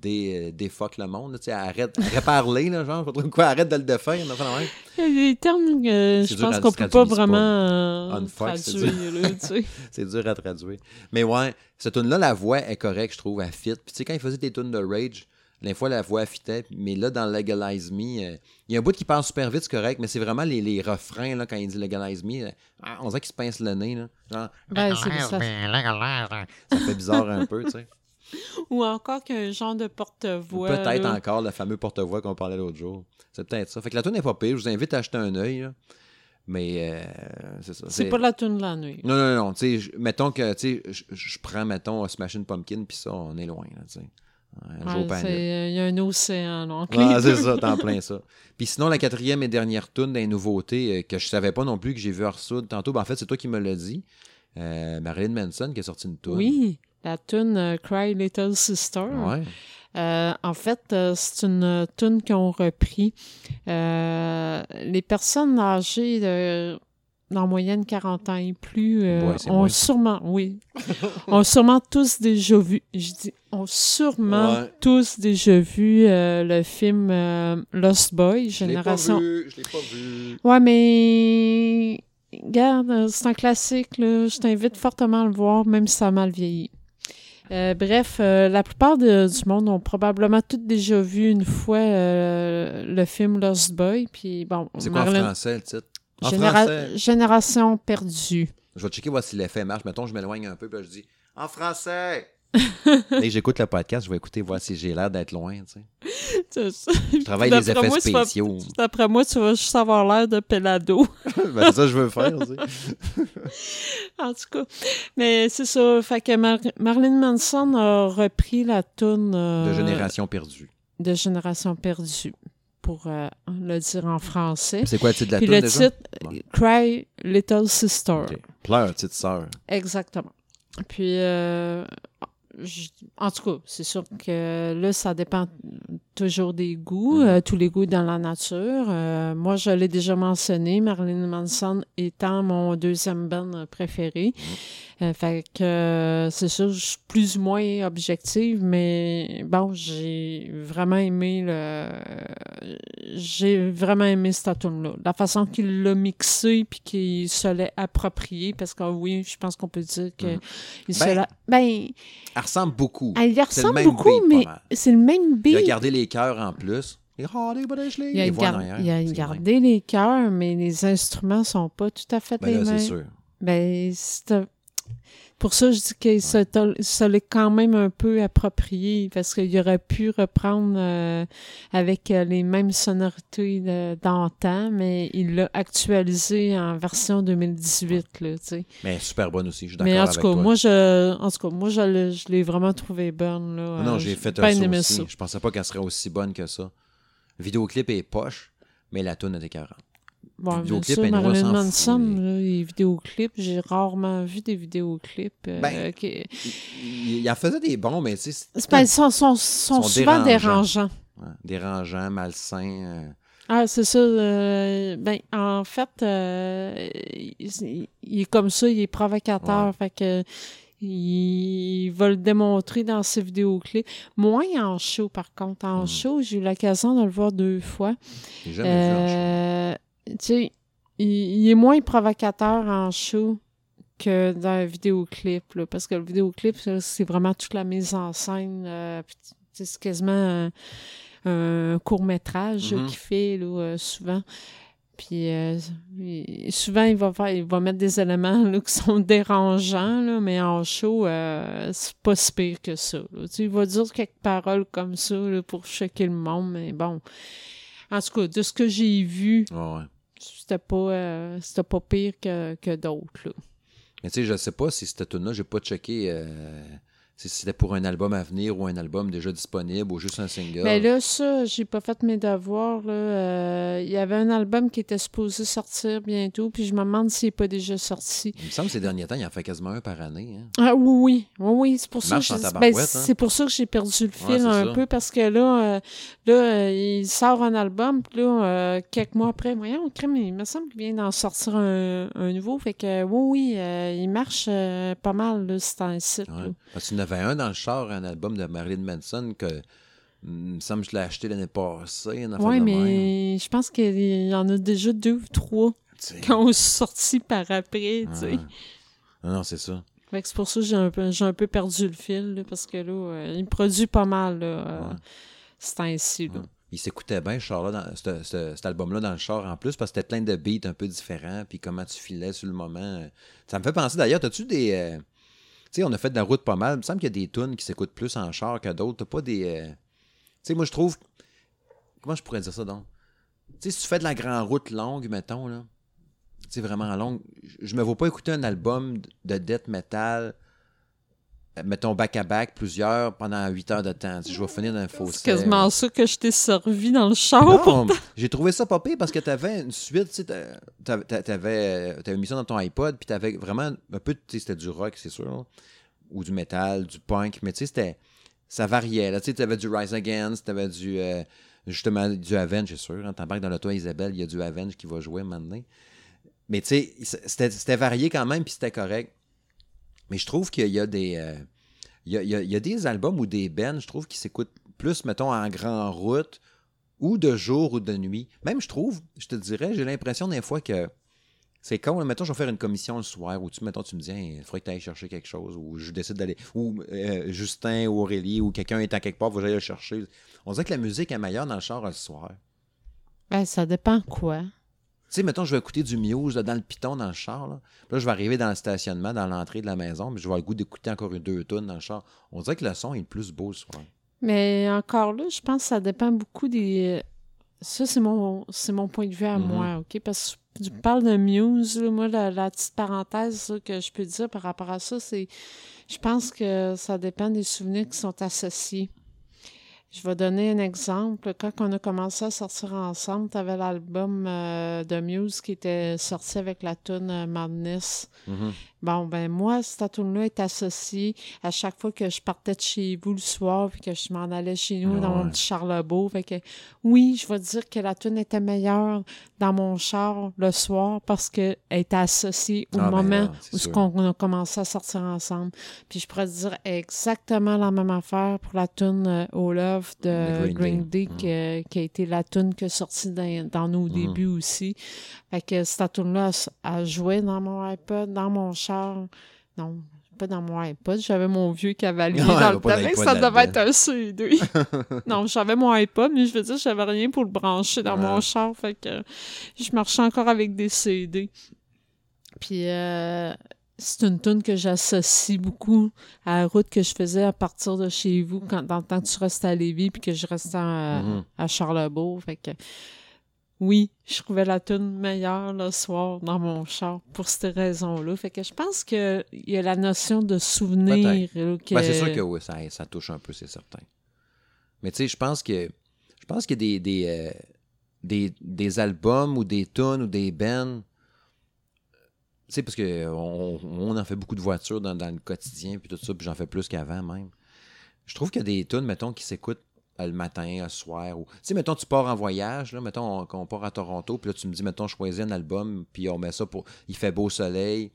A: dé, défuck le monde. là, arrête, arrête de parler, là, genre, quoi, arrête de le défaire.
B: des termes que je pense qu'on peut pas vraiment
A: pas-
B: euh,
A: Unfuck,
B: traduire.
A: C'est dur à traduire. Mais ouais, cette tune là la voix est correcte, je trouve, elle fit. Puis tu sais, quand il faisait des tunes de Rage, des fois, la voix fitait. Mais là, dans Legalize Me, euh, il y a un bout qui passe super vite, c'est correct, mais c'est vraiment les, les refrains, là, quand il dit Legalize Me, là, ah, on dirait qu'il se pince le nez, là. Genre,
B: Ben, c'est ça.
A: ça fait bizarre un peu, tu sais.
B: Ou encore qu'un genre de porte-voix.
A: Peut-être
B: là.
A: encore le fameux porte-voix qu'on parlait l'autre jour. C'est peut-être ça. Fait que la tune n'est pas pire. Je vous invite à acheter un œil. là. Mais euh, c'est ça.
B: C'est pas la tune de la nuit.
A: Non, non, non. tu sais, je- mettons que tu sais, je, prends, mettons, Smashing Pumpkin, puis ça, on est loin. Là, tu
B: Ouais, euh, Il y a un océan
A: Ah, c'est ça, t'en plein ça. Puis sinon, la quatrième et dernière tune des nouveautés euh, que je savais pas non plus, que j'ai vu Arsoud tantôt, ben, en fait, c'est toi qui me l'as dit. Euh, Marilyn Manson qui a sorti une tune.
B: Oui, la tune euh, Cry Little Sister.
A: Ouais.
B: Euh, en fait, euh, c'est une tune qu'on repris. Euh, les personnes âgées de en moyenne 40 ans et plus euh,
A: Ouais,
B: ont
A: moins.
B: sûrement, oui, ont sûrement tous déjà vu, je dis, ont sûrement
A: Ouais.
B: tous déjà vu euh, le film euh, Lost Boy,
A: Je l'ai pas
B: Génération
A: vu, je l'ai pas vu.
B: Ouais, mais regarde, euh, c'est un classique, là. Je t'invite fortement à le voir, même si ça a mal vieilli. Euh, bref, euh, la plupart de- du monde ont probablement tous déjà vu une fois euh, le film Lost Boy. Puis bon,
A: C'est quoi en français, le titre? En
B: Généra-
A: français.
B: Génération perdue.
A: Je vais checker voir si l'effet marche. Mettons, je m'éloigne un peu, puis là, je dis en français. Que j'écoute le podcast, je vais écouter, voir si j'ai l'air d'être loin. Tu sais. Je travaille les effets
B: moi,
A: spéciaux.
B: D'après moi, tu vas juste avoir l'air de Pelado.
A: ben, c'est ça que je veux faire. tu sais.
B: en tout cas. Mais c'est ça. Fait que Mar- Marilyn Manson a repris la toune
A: De génération perdue.
B: de Génération perdue, pour euh, le dire en français.
A: C'est quoi le titre de la
B: Puis le
A: déjà?
B: titre. Cry Little Sister.
A: Ok. Pleure, petite sœur.
B: Exactement. Puis, euh, je- en tout cas, c'est sûr que là, ça dépend toujours des goûts,
A: Mhm.
B: euh, tous les goûts dans la nature. Euh, moi, je l'ai déjà mentionné, Marilyn Manson étant mon deuxième band préféré. Euh, fait que euh, c'est sûr, je suis plus ou moins objective, mais bon, j'ai vraiment aimé le. J'ai vraiment aimé cette tune-là. La façon qu'il l'a mixé puis qu'il se l'est approprié, parce que oui, je pense qu'on peut dire que
A: Mhm.
B: il se
A: Ben,
B: l'a. Ben,
A: Elle ressemble beaucoup.
B: elle y
A: C'est le
B: ressemble
A: même
B: beaucoup,
A: beat,
B: mais c'est le même
A: Il a
B: beat.
A: gardé les cœurs en plus. Brushley,
B: Il a, gar-
A: arrière,
B: il a gardé les cœurs, mais les instruments sont pas tout à fait.
A: Ben
B: les
A: là,
B: mêmes.
A: c'est sûr.
B: Ben, pour ça, je dis tol- se l'est quand même un peu approprié parce qu'il aurait pu reprendre euh, avec euh, les mêmes sonorités d'antan, mais il l'a actualisé en version 2018, là, tu sais.
A: Mais super bonne aussi, je suis d'accord
B: Mais en
A: avec
B: tout cas,
A: toi.
B: moi, je, en tout cas, moi, je, l'ai- je l'ai vraiment trouvé bonne, là.
A: non, j'ai fait un aussi.
B: ça.
A: Je pensais pas qu'elle serait aussi bonne que ça. Le vidéoclip est poche, mais la tune était 40.
B: Bon,
A: Le
B: bien
A: vidéoclip,
B: sûr,
A: elle nous
B: Marilyn Manson, là, les vidéoclips, j'ai rarement vu des vidéoclips. euh,
A: Ben,
B: qui-
A: Il, il en faisait des bons, mais tu sais,
B: ils sont, sont, sont
A: sont
B: souvent
A: dérangeants.
B: dérangeants.
A: ouais, dérangeant, malsain. euh,
B: Ah, c'est ça. euh, ben, en fait, euh, il, il est comme ça, il est provocateur.
A: Ouais.
B: Fait que il va le démontrer dans ses vidéoclips. Moins en show, par contre. En
A: Mhm.
B: show, j'ai eu l'occasion de le voir deux fois.
A: J'ai jamais vu en show.
B: Tu sais, il, il est moins provocateur en show que dans un vidéoclip, là, parce que le vidéoclip, c'est vraiment toute la mise en scène. euh, c'est quasiment un, un court-métrage
A: Mhm.
B: qu'il fait là, euh, souvent. Puis euh, souvent, il va faire, il va mettre des éléments là, qui sont dérangeants, là, mais en show, euh, c'est pas si pire que ça. là. Tu sais, il va dire quelques paroles comme ça là, pour choquer le monde, mais bon. En tout cas, de ce que j'ai vu,
A: ouais.
B: C'était pas, euh, c'était pas pire que, que d'autres.
A: Mais tu sais, je sais pas si cette tune là j'ai pas checké euh, si c'était pour un album à venir ou un album déjà disponible ou juste un single.
B: Mais là, ça, j'ai pas fait mes devoirs. Euh, Il y avait un album qui était supposé sortir bientôt, puis je me demande s'il n'est pas déjà sorti.
A: Il me semble que ces derniers temps, il en fait quasiment un par année. hein.
B: Ah oui, oui, oui, oui, c'est pour ça que ben,
A: hein.
B: pour ça que j'ai perdu le fil
A: Ouais,
B: un
A: ça.
B: peu parce que là, euh, là, euh, il sort un album, puis là, euh, quelques mois après, voyons, crème, il me semble qu'il vient d'en sortir un, un nouveau, fait que oui, oui, il marche pas mal là, c'est un site.
A: Ouais. Avait un dans le char, un album de Marilyn Manson que mm, il me semble que je l'ai acheté l'année passée.
B: Oui,
A: même.
B: mais je pense qu'il y en a déjà deux ou trois qui ont sorti par après, tu sais.
A: Non, non, c'est ça.
B: C'est pour ça que j'ai un peu, j'ai un peu perdu le fil, là, parce que là, euh, il produit pas mal, là, euh,
A: Ouais.
B: c'est ainsi, là.
A: Ouais. Il s'écoutait bien, ce char-là, dans, ce- ce- cet album-là dans le char en plus, parce que c'était plein de beats un peu différents, puis comment tu filais sur le moment. Ça me fait penser d'ailleurs, t'as-tu des. euh, sais, on a fait de la route pas mal. Il me semble qu'il y a des tunes qui s'écoutent plus en char que d'autres. T'as pas des. euh, Tu sais, moi, je trouve. Comment je pourrais dire ça donc? Tu sais, si tu fais de la grande route longue, mettons, là. Tu sais, vraiment longue. je- me vois pas écouter un album de death metal. Euh, Mettons back-à-back, plusieurs, pendant 8 heures de temps. Je vais finir dans un fossé.
B: C'est quasiment ça que je t'ai servi dans le.
A: Non, j'ai trouvé ça pas pire parce que t'avais une suite, tu sais, t'a- t'a- t'a- t'avais, euh, t'avais mis ça dans ton iPod, puis t'avais vraiment un peu, tu sais, c'était du rock, c'est sûr, ou du metal, du punk, mais tu sais, c'était, ça variait, là, tu sais, t'avais du Rise Against, t'avais du, euh, justement, du Avenge, c'est sûr, hein, t'embarques dans l'auto Isabelle, il y a du Avenge qui va jouer maintenant. Mais tu sais, c'était, c'était varié quand même, puis c'était correct. Mais je trouve qu'il y a des, albums ou des bands, je trouve, qui s'écoutent plus, mettons, en grand route, ou de jour ou de nuit. Même, je trouve, je te dirais, j'ai l'impression des fois que c'est là, mettons, je vais faire une commission le soir où tu, mettons, tu me dis, il faudrait que tu ailles chercher quelque chose, ou je décide d'aller, ou euh, Justin ou Aurélie, ou quelqu'un est à quelque part, faut que j'aille le chercher. On dirait que la musique est meilleure dans le char le soir.
B: Ben, ça dépend quoi.
A: Tu sais, mettons, je vais écouter du Muse là, dans le piton dans le char. Là. Puis là, je vais arriver dans le stationnement, dans l'entrée de la maison, puis je vais avoir le goût d'écouter encore une deux tonnes dans le char. On dirait que le son est le plus beau le soir.
B: Mais encore là, je pense que ça dépend beaucoup des. Ça, c'est mon, c'est mon point de vue à
A: Mhm.
B: moi, OK? Parce que tu parles de Muse, là, moi, la, la petite parenthèse là, que je peux dire par rapport à ça, c'est. Je pense que ça dépend des souvenirs qui sont associés. Je vais donner un exemple. Quand on a commencé à sortir ensemble, tu avais l'album euh, de Muse qui était sorti avec la tune euh, Madness.
A: Mhm.
B: Bon, ben moi, cette tune-là est associée à chaque fois que je partais de chez vous le soir puis que je m'en allais chez nous
A: Ah
B: dans mon petit Charlebourg. Fait que oui, je vais dire que la tune était meilleure dans mon char le soir parce qu'elle était associée au
A: Ah, ben
B: moment
A: c'est
B: où ce qu'on a commencé à sortir ensemble. Puis je pourrais dire exactement la même affaire pour la tune euh, Love de
A: Green
B: Green
A: Day.
B: Day, que- qui a été la tune qui est sortie dans, dans nos
A: Mhm.
B: débuts aussi. Fait que cette tune-là, elle jouait dans mon iPod, dans mon char. Non, pas dans mon iPod. J'avais mon vieux cavalier dans le temps. Ça devait être un CD. non, j'avais mon iPod, mais je veux dire, j'avais rien pour le brancher dans mon char. Fait que je marchais encore avec des CD. Puis euh, c'est une tune que j'associe beaucoup à la route que je faisais à partir de chez vous quand, dans le temps que tu restes à Lévis puis que je restais à,
A: Mhm.
B: à Charlebourg. Fait que oui, je trouvais la tune meilleure le soir dans mon char pour ces raisons-là. Fait que je pense que il y a la notion de souvenir. que...
A: Ben, c'est sûr que oui, ça, ça touche un peu, c'est certain. Mais tu sais, je pense que je pense qu'il y a des, des, euh, des, des albums ou des tunes ou des bands. Tu sais, parce que on, en fait beaucoup de voitures dans, dans le quotidien, puis tout ça, puis j'en fais plus qu'avant même. Je trouve qu'il y a des tunes, mettons, qui s'écoutent le matin, le soir. Ou... Tu sais, mettons, tu pars en voyage, là, mettons, on, qu'on part à Toronto, puis là, tu me dis, mettons, je choisis un album, puis on met ça pour. Il fait beau soleil.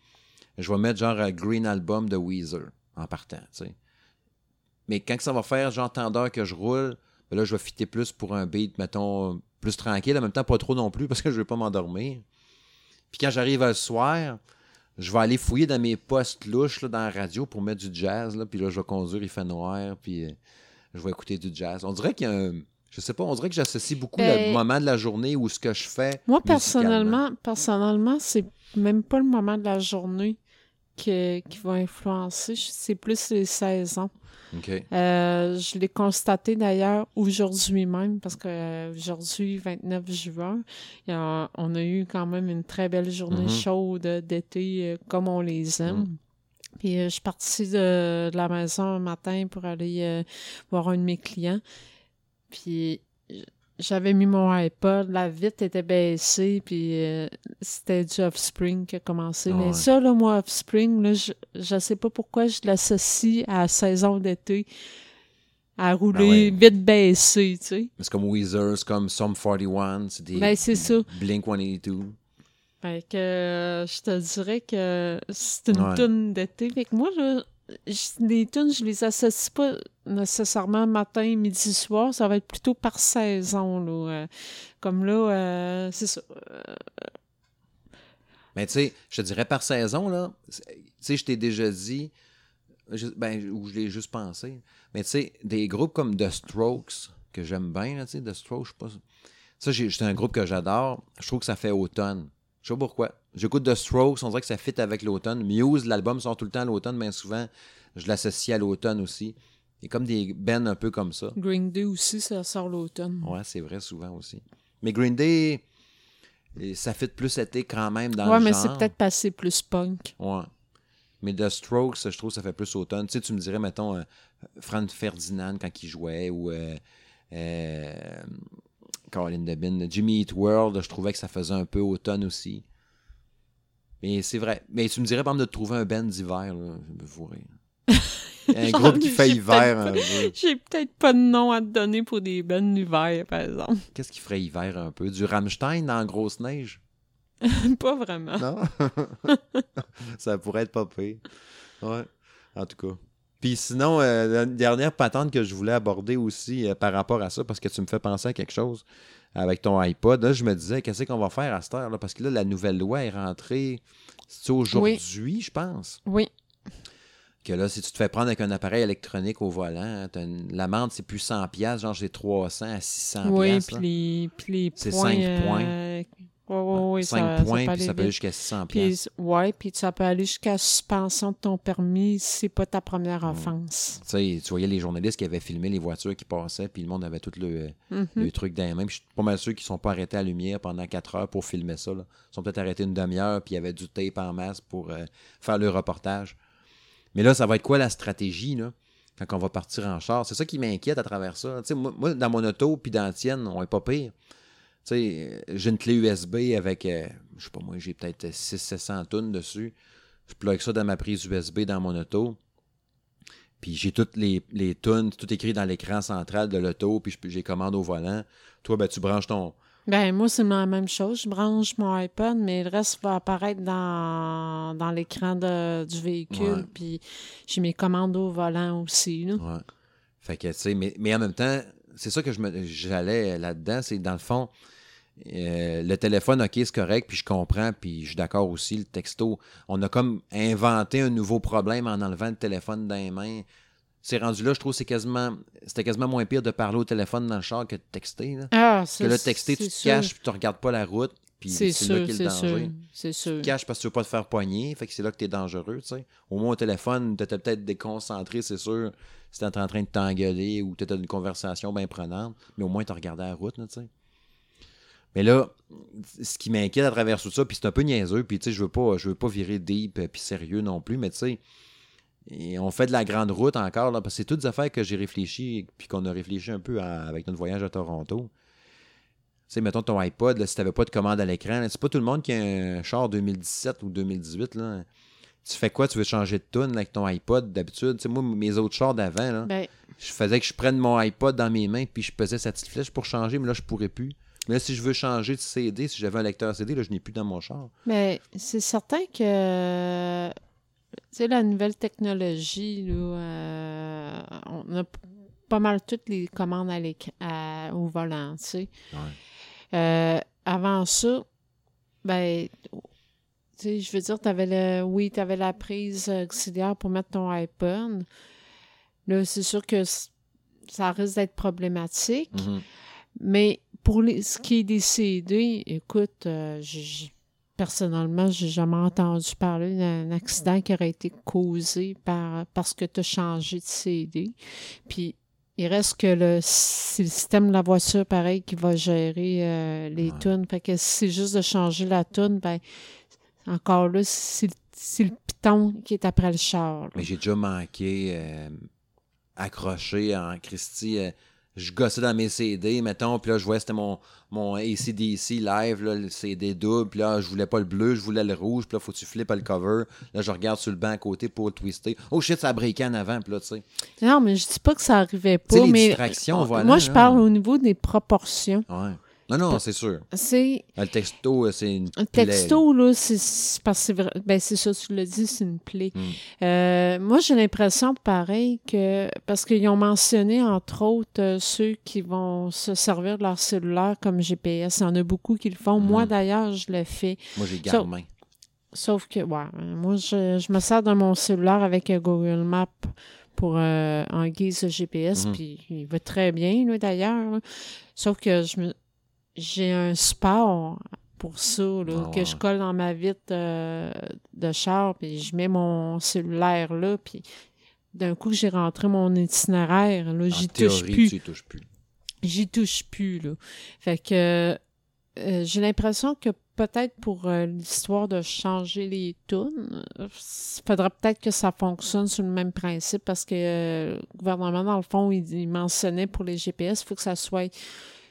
A: Je vais mettre genre un Green Album de Weezer en partant, tu sais. Mais quand ça va faire genre tant que je roule, ben là, je vais fitter plus pour un beat, mettons, plus tranquille, en même temps pas trop non plus parce que je vais pas m'endormir. Puis quand j'arrive le soir, je vais aller fouiller dans mes postes louches là, dans la radio pour mettre du jazz, là, puis là, je vais conduire, il fait noir, puis euh, je vais écouter du jazz. On dirait qu'il y a un... Je sais pas, on dirait que j'associe beaucoup
B: Ben-
A: le moment de la journée ou ce que je fais.
B: Moi, personnellement, personnellement, c'est même pas le moment de la journée que- qui va influencer. C'est plus les saisons. Euh, je l'ai constaté d'ailleurs aujourd'hui même, parce que euh, aujourd'hui, 29 juin, a- on a eu quand même une très belle journée
A: Mhm.
B: chaude d'été euh, comme on les aime. Puis euh, je suis partie de, de la maison un matin pour aller euh, voir un de mes clients. Puis j'avais mis mon iPod, la vitre était baissée, puis euh, c'était du Offspring qui a commencé.
A: Ah
B: Mais
A: ouais.
B: ça, là, moi, Offspring, là, je, je sais pas pourquoi je l'associe à la saison d'été, à rouler
A: Ben ouais.
B: vite baissé, tu sais.
A: C'est comme Weezer, c'est comme Sum 41, c'est des
B: Ben.
A: Blink 182.
B: Fait que euh, je te dirais que c'est une
A: Ouais.
B: toune d'été. Fait que moi, là, je- les tunes, je les associe pas nécessairement matin, midi, soir. Ça va être plutôt par saison, là. Euh, comme là, euh, c'est ça.
A: Mais tu sais, je te dirais par saison, là, tu sais, je t'ai déjà dit, je- ben, ou je l'ai juste pensé, mais tu sais, des groupes comme The Strokes, que j'aime bien, là, tu sais, The Strokes, je sais pas. Ça, c'est un groupe que j'adore. Je trouve que ça fait automne. Je sais pas pourquoi. J'écoute The Strokes, on dirait que ça fit avec l'automne. Muse, l'album sort tout le temps à l'automne, mais souvent, je l'associe à l'automne aussi. A comme des bands un peu comme ça.
B: Green Day aussi, ça sort l'automne.
A: Ouais, c'est vrai, souvent aussi. Mais Green Day, ça fit plus été quand même dans
B: ouais,
A: le
B: mais
A: genre.
B: c'est peut-être passé plus punk.
A: Ouais. Mais The Strokes, je trouve ça fait plus automne. Tu sais, tu me dirais, mettons, euh, Franz Ferdinand quand il jouait ou euh, euh, Colin Debin, Jimmy Eat World, je trouvais que ça faisait un peu automne aussi. Mais c'est vrai. Mais tu me dirais, par exemple, de trouver un band d'hiver, là, je me fourrais. Un groupe qui fait hiver un peu.
B: J'ai peut-être pas de nom à te donner pour des bandes d'hiver, par exemple.
A: Qu'est-ce qui ferait hiver un peu? Du Rammstein dans grosse neige?
B: pas vraiment.
A: Non? ça pourrait être pas pire. Ouais, en tout cas. Puis sinon, euh, la dernière patente que je voulais aborder aussi euh, par rapport à ça, parce que tu me fais penser à quelque chose avec ton iPod, là, je me disais, qu'est-ce qu'on va faire à cette heure? Là? Parce que là, la nouvelle loi est rentrée, c'est aujourd'hui, je pense.
B: Oui.
A: Que là, si tu te fais prendre avec un appareil électronique au volant, hein, l'amende, c'est plus 100$, piastres, genre c'est 300 à 600$.
B: Oui, puis les, puis les
A: C'est
B: points.
A: cinq points.
B: Euh, ouais,
A: 5
B: ça,
A: points,
B: ça
A: puis ça peut aller jusqu'à 600$. piastres.
B: Puis, ouais, puis ça peut aller jusqu'à suspension de ton permis si c'est pas ta première offense.
A: Tu sais, tu voyais les journalistes qui avaient filmé les voitures qui passaient, puis le monde avait tout le,
B: Mhm.
A: le truc dans les mains. Puis je suis pas mal sûr qu'ils sont pas arrêtés à la lumière pendant 4 heures pour filmer ça. Là. Ils sont peut-être arrêtés une demi-heure, puis il y avait du tape en masse pour euh, faire le reportage. Mais là, ça va être quoi la stratégie? Là? quand on va partir en char? C'est ça qui m'inquiète à travers ça. Moi, moi, dans mon auto puis dans la tienne, on est pas pire. Tu sais, j'ai une clé USB avec, euh, je sais pas moi, j'ai peut-être 600-700 tonnes dessus. Je plug ça dans ma prise USB dans mon auto. Puis j'ai toutes les, les tunes, tout écrit dans l'écran central de l'auto, puis j'ai commande au volant. Toi, ben, tu branches ton.
B: Ben, moi, c'est la même chose. Je branche mon iPod, mais le reste va apparaître dans, dans l'écran du véhicule.
A: Ouais.
B: Puis j'ai mes commandes au volant aussi. Là.
A: Ouais. Fait que, tu sais, mais, mais en même temps, c'est ça que je me, j'allais là-dedans, c'est dans le fond, euh, le téléphone, OK, c'est correct, puis je comprends, puis je suis d'accord aussi, le texto, on a comme inventé un nouveau problème en enlevant le téléphone dans les mains. C'est rendu là, je trouve que c'est quasiment, c'était quasiment moins pire de parler au téléphone dans le char que de texter. Là.
B: Ah,
A: Parce que là, texter, tu te
B: sûr.
A: caches, puis tu regardes pas la route, puis
B: C'est
A: là qu'est le danger.
B: C'est sûr.
A: Tu te caches parce que tu veux pas te faire poigner, fait que c'est là que tu es dangereux, tu sais. Au moins au téléphone, tu étais peut-être déconcentré, c'est sûr, si t'es en train de t'engueuler ou tu étais dans une conversation bien prenante, mais au moins tu regardé la route, tu sais. Mais là, ce qui m'inquiète à travers tout ça, puis c'est un peu niaiseux, puis tu sais, je veux pas, je veux pas virer deep euh, puis sérieux non plus, mais tu sais, et on fait de la grande route encore, là, parce que c'est toutes des affaires que j'ai réfléchi, puis qu'on a réfléchi un peu à- avec notre voyage à Toronto. Tu sais, mettons ton iPod, là, si t'avais pas de commande à l'écran, c'est pas tout le monde qui a un char 2017 ou 2018, là. Tu fais quoi? Tu veux changer de tune avec ton iPod d'habitude? Tu sais, moi, mes autres chars d'avant, là,
B: Ben,
A: je faisais que je prenne mon iPod dans mes mains puis je pesais cette petite flèche pour changer, mais là, je pourrais plus. Mais là, si je veux changer de CD, si j'avais un lecteur CD, là, je n'ai plus dans mon char.
B: mais c'est certain que tu sais, la nouvelle technologie, là, euh, on a pas mal toutes les commandes à à- au volant, tu sais. Euh, avant ça, ben, je veux dire, t'avais le, oui, tu avais la prise auxiliaire pour mettre ton iPod. Là, c'est sûr que ça risque d'être problématique.
A: Mhm.
B: Mais pour les, ce qui est des CD, écoute, euh, j'ai- personnellement, j'ai jamais entendu parler d'un accident qui aurait été causé par parce que tu as changé de CD. Puis il reste que le, c'est le système de la voiture, pareil, qui va gérer euh, les
A: Ouais.
B: tunes. Fait que si c'est juste de changer la tune, ben encore là, c'est le- c'est le piton qui est après le char. là.
A: Mais j'ai déjà manqué euh, accroché en Christie. euh, je gossais dans mes CD, mettons, puis là, je voyais c'était mon, mon ACDC live, là, le CD double, puis là, je voulais pas le bleu, je voulais le rouge, puis là, faut que tu flippes le cover? Là, je regarde sur le banc à côté pour le twister. Oh shit, ça a en avant, puis là, tu sais.
B: Non, mais je dis pas que ça arrivait pas,
A: les
B: mais
A: distractions, voilà,
B: moi, je
A: là.
B: parle au niveau des proportions.
A: Ouais. Non, non, c'est sûr.
B: C'est
A: Le texto, euh, c'est une.
B: un
A: plaie,
B: texto, là, c'est parce que c'est vrai. Ben, c'est ça, tu l'as dit, c'est une plaie.
A: Mm.
B: Euh, moi, j'ai l'impression, pareil, que. Parce qu'ils ont mentionné, entre autres, euh, ceux qui vont se servir de leur cellulaire comme GPS. Il y en a beaucoup qui le font.
A: Mm.
B: Moi, d'ailleurs, je le fais.
A: Moi, j'ai Garmin.
B: Sauf que, ouais, moi, je, je me sers de mon cellulaire avec Google Maps pour euh, en guise de GPS,
A: Mhm.
B: puis il va très bien, là, d'ailleurs. Sauf que je me j'ai un support pour ça, là,
A: Ah
B: que je colle dans ma vitre euh, de char, puis je mets mon cellulaire là, puis d'un coup, j'ai rentré mon itinéraire, là, j'y touche plus
A: tu y touches plus.
B: j'y touche plus, là. Fait que euh, j'ai l'impression que peut-être pour euh, l'histoire de changer les tunes, il faudrait peut-être que ça fonctionne sur le même principe parce que euh, le gouvernement, dans le fond, il, il mentionnait pour les GPS, il faut que ça soit.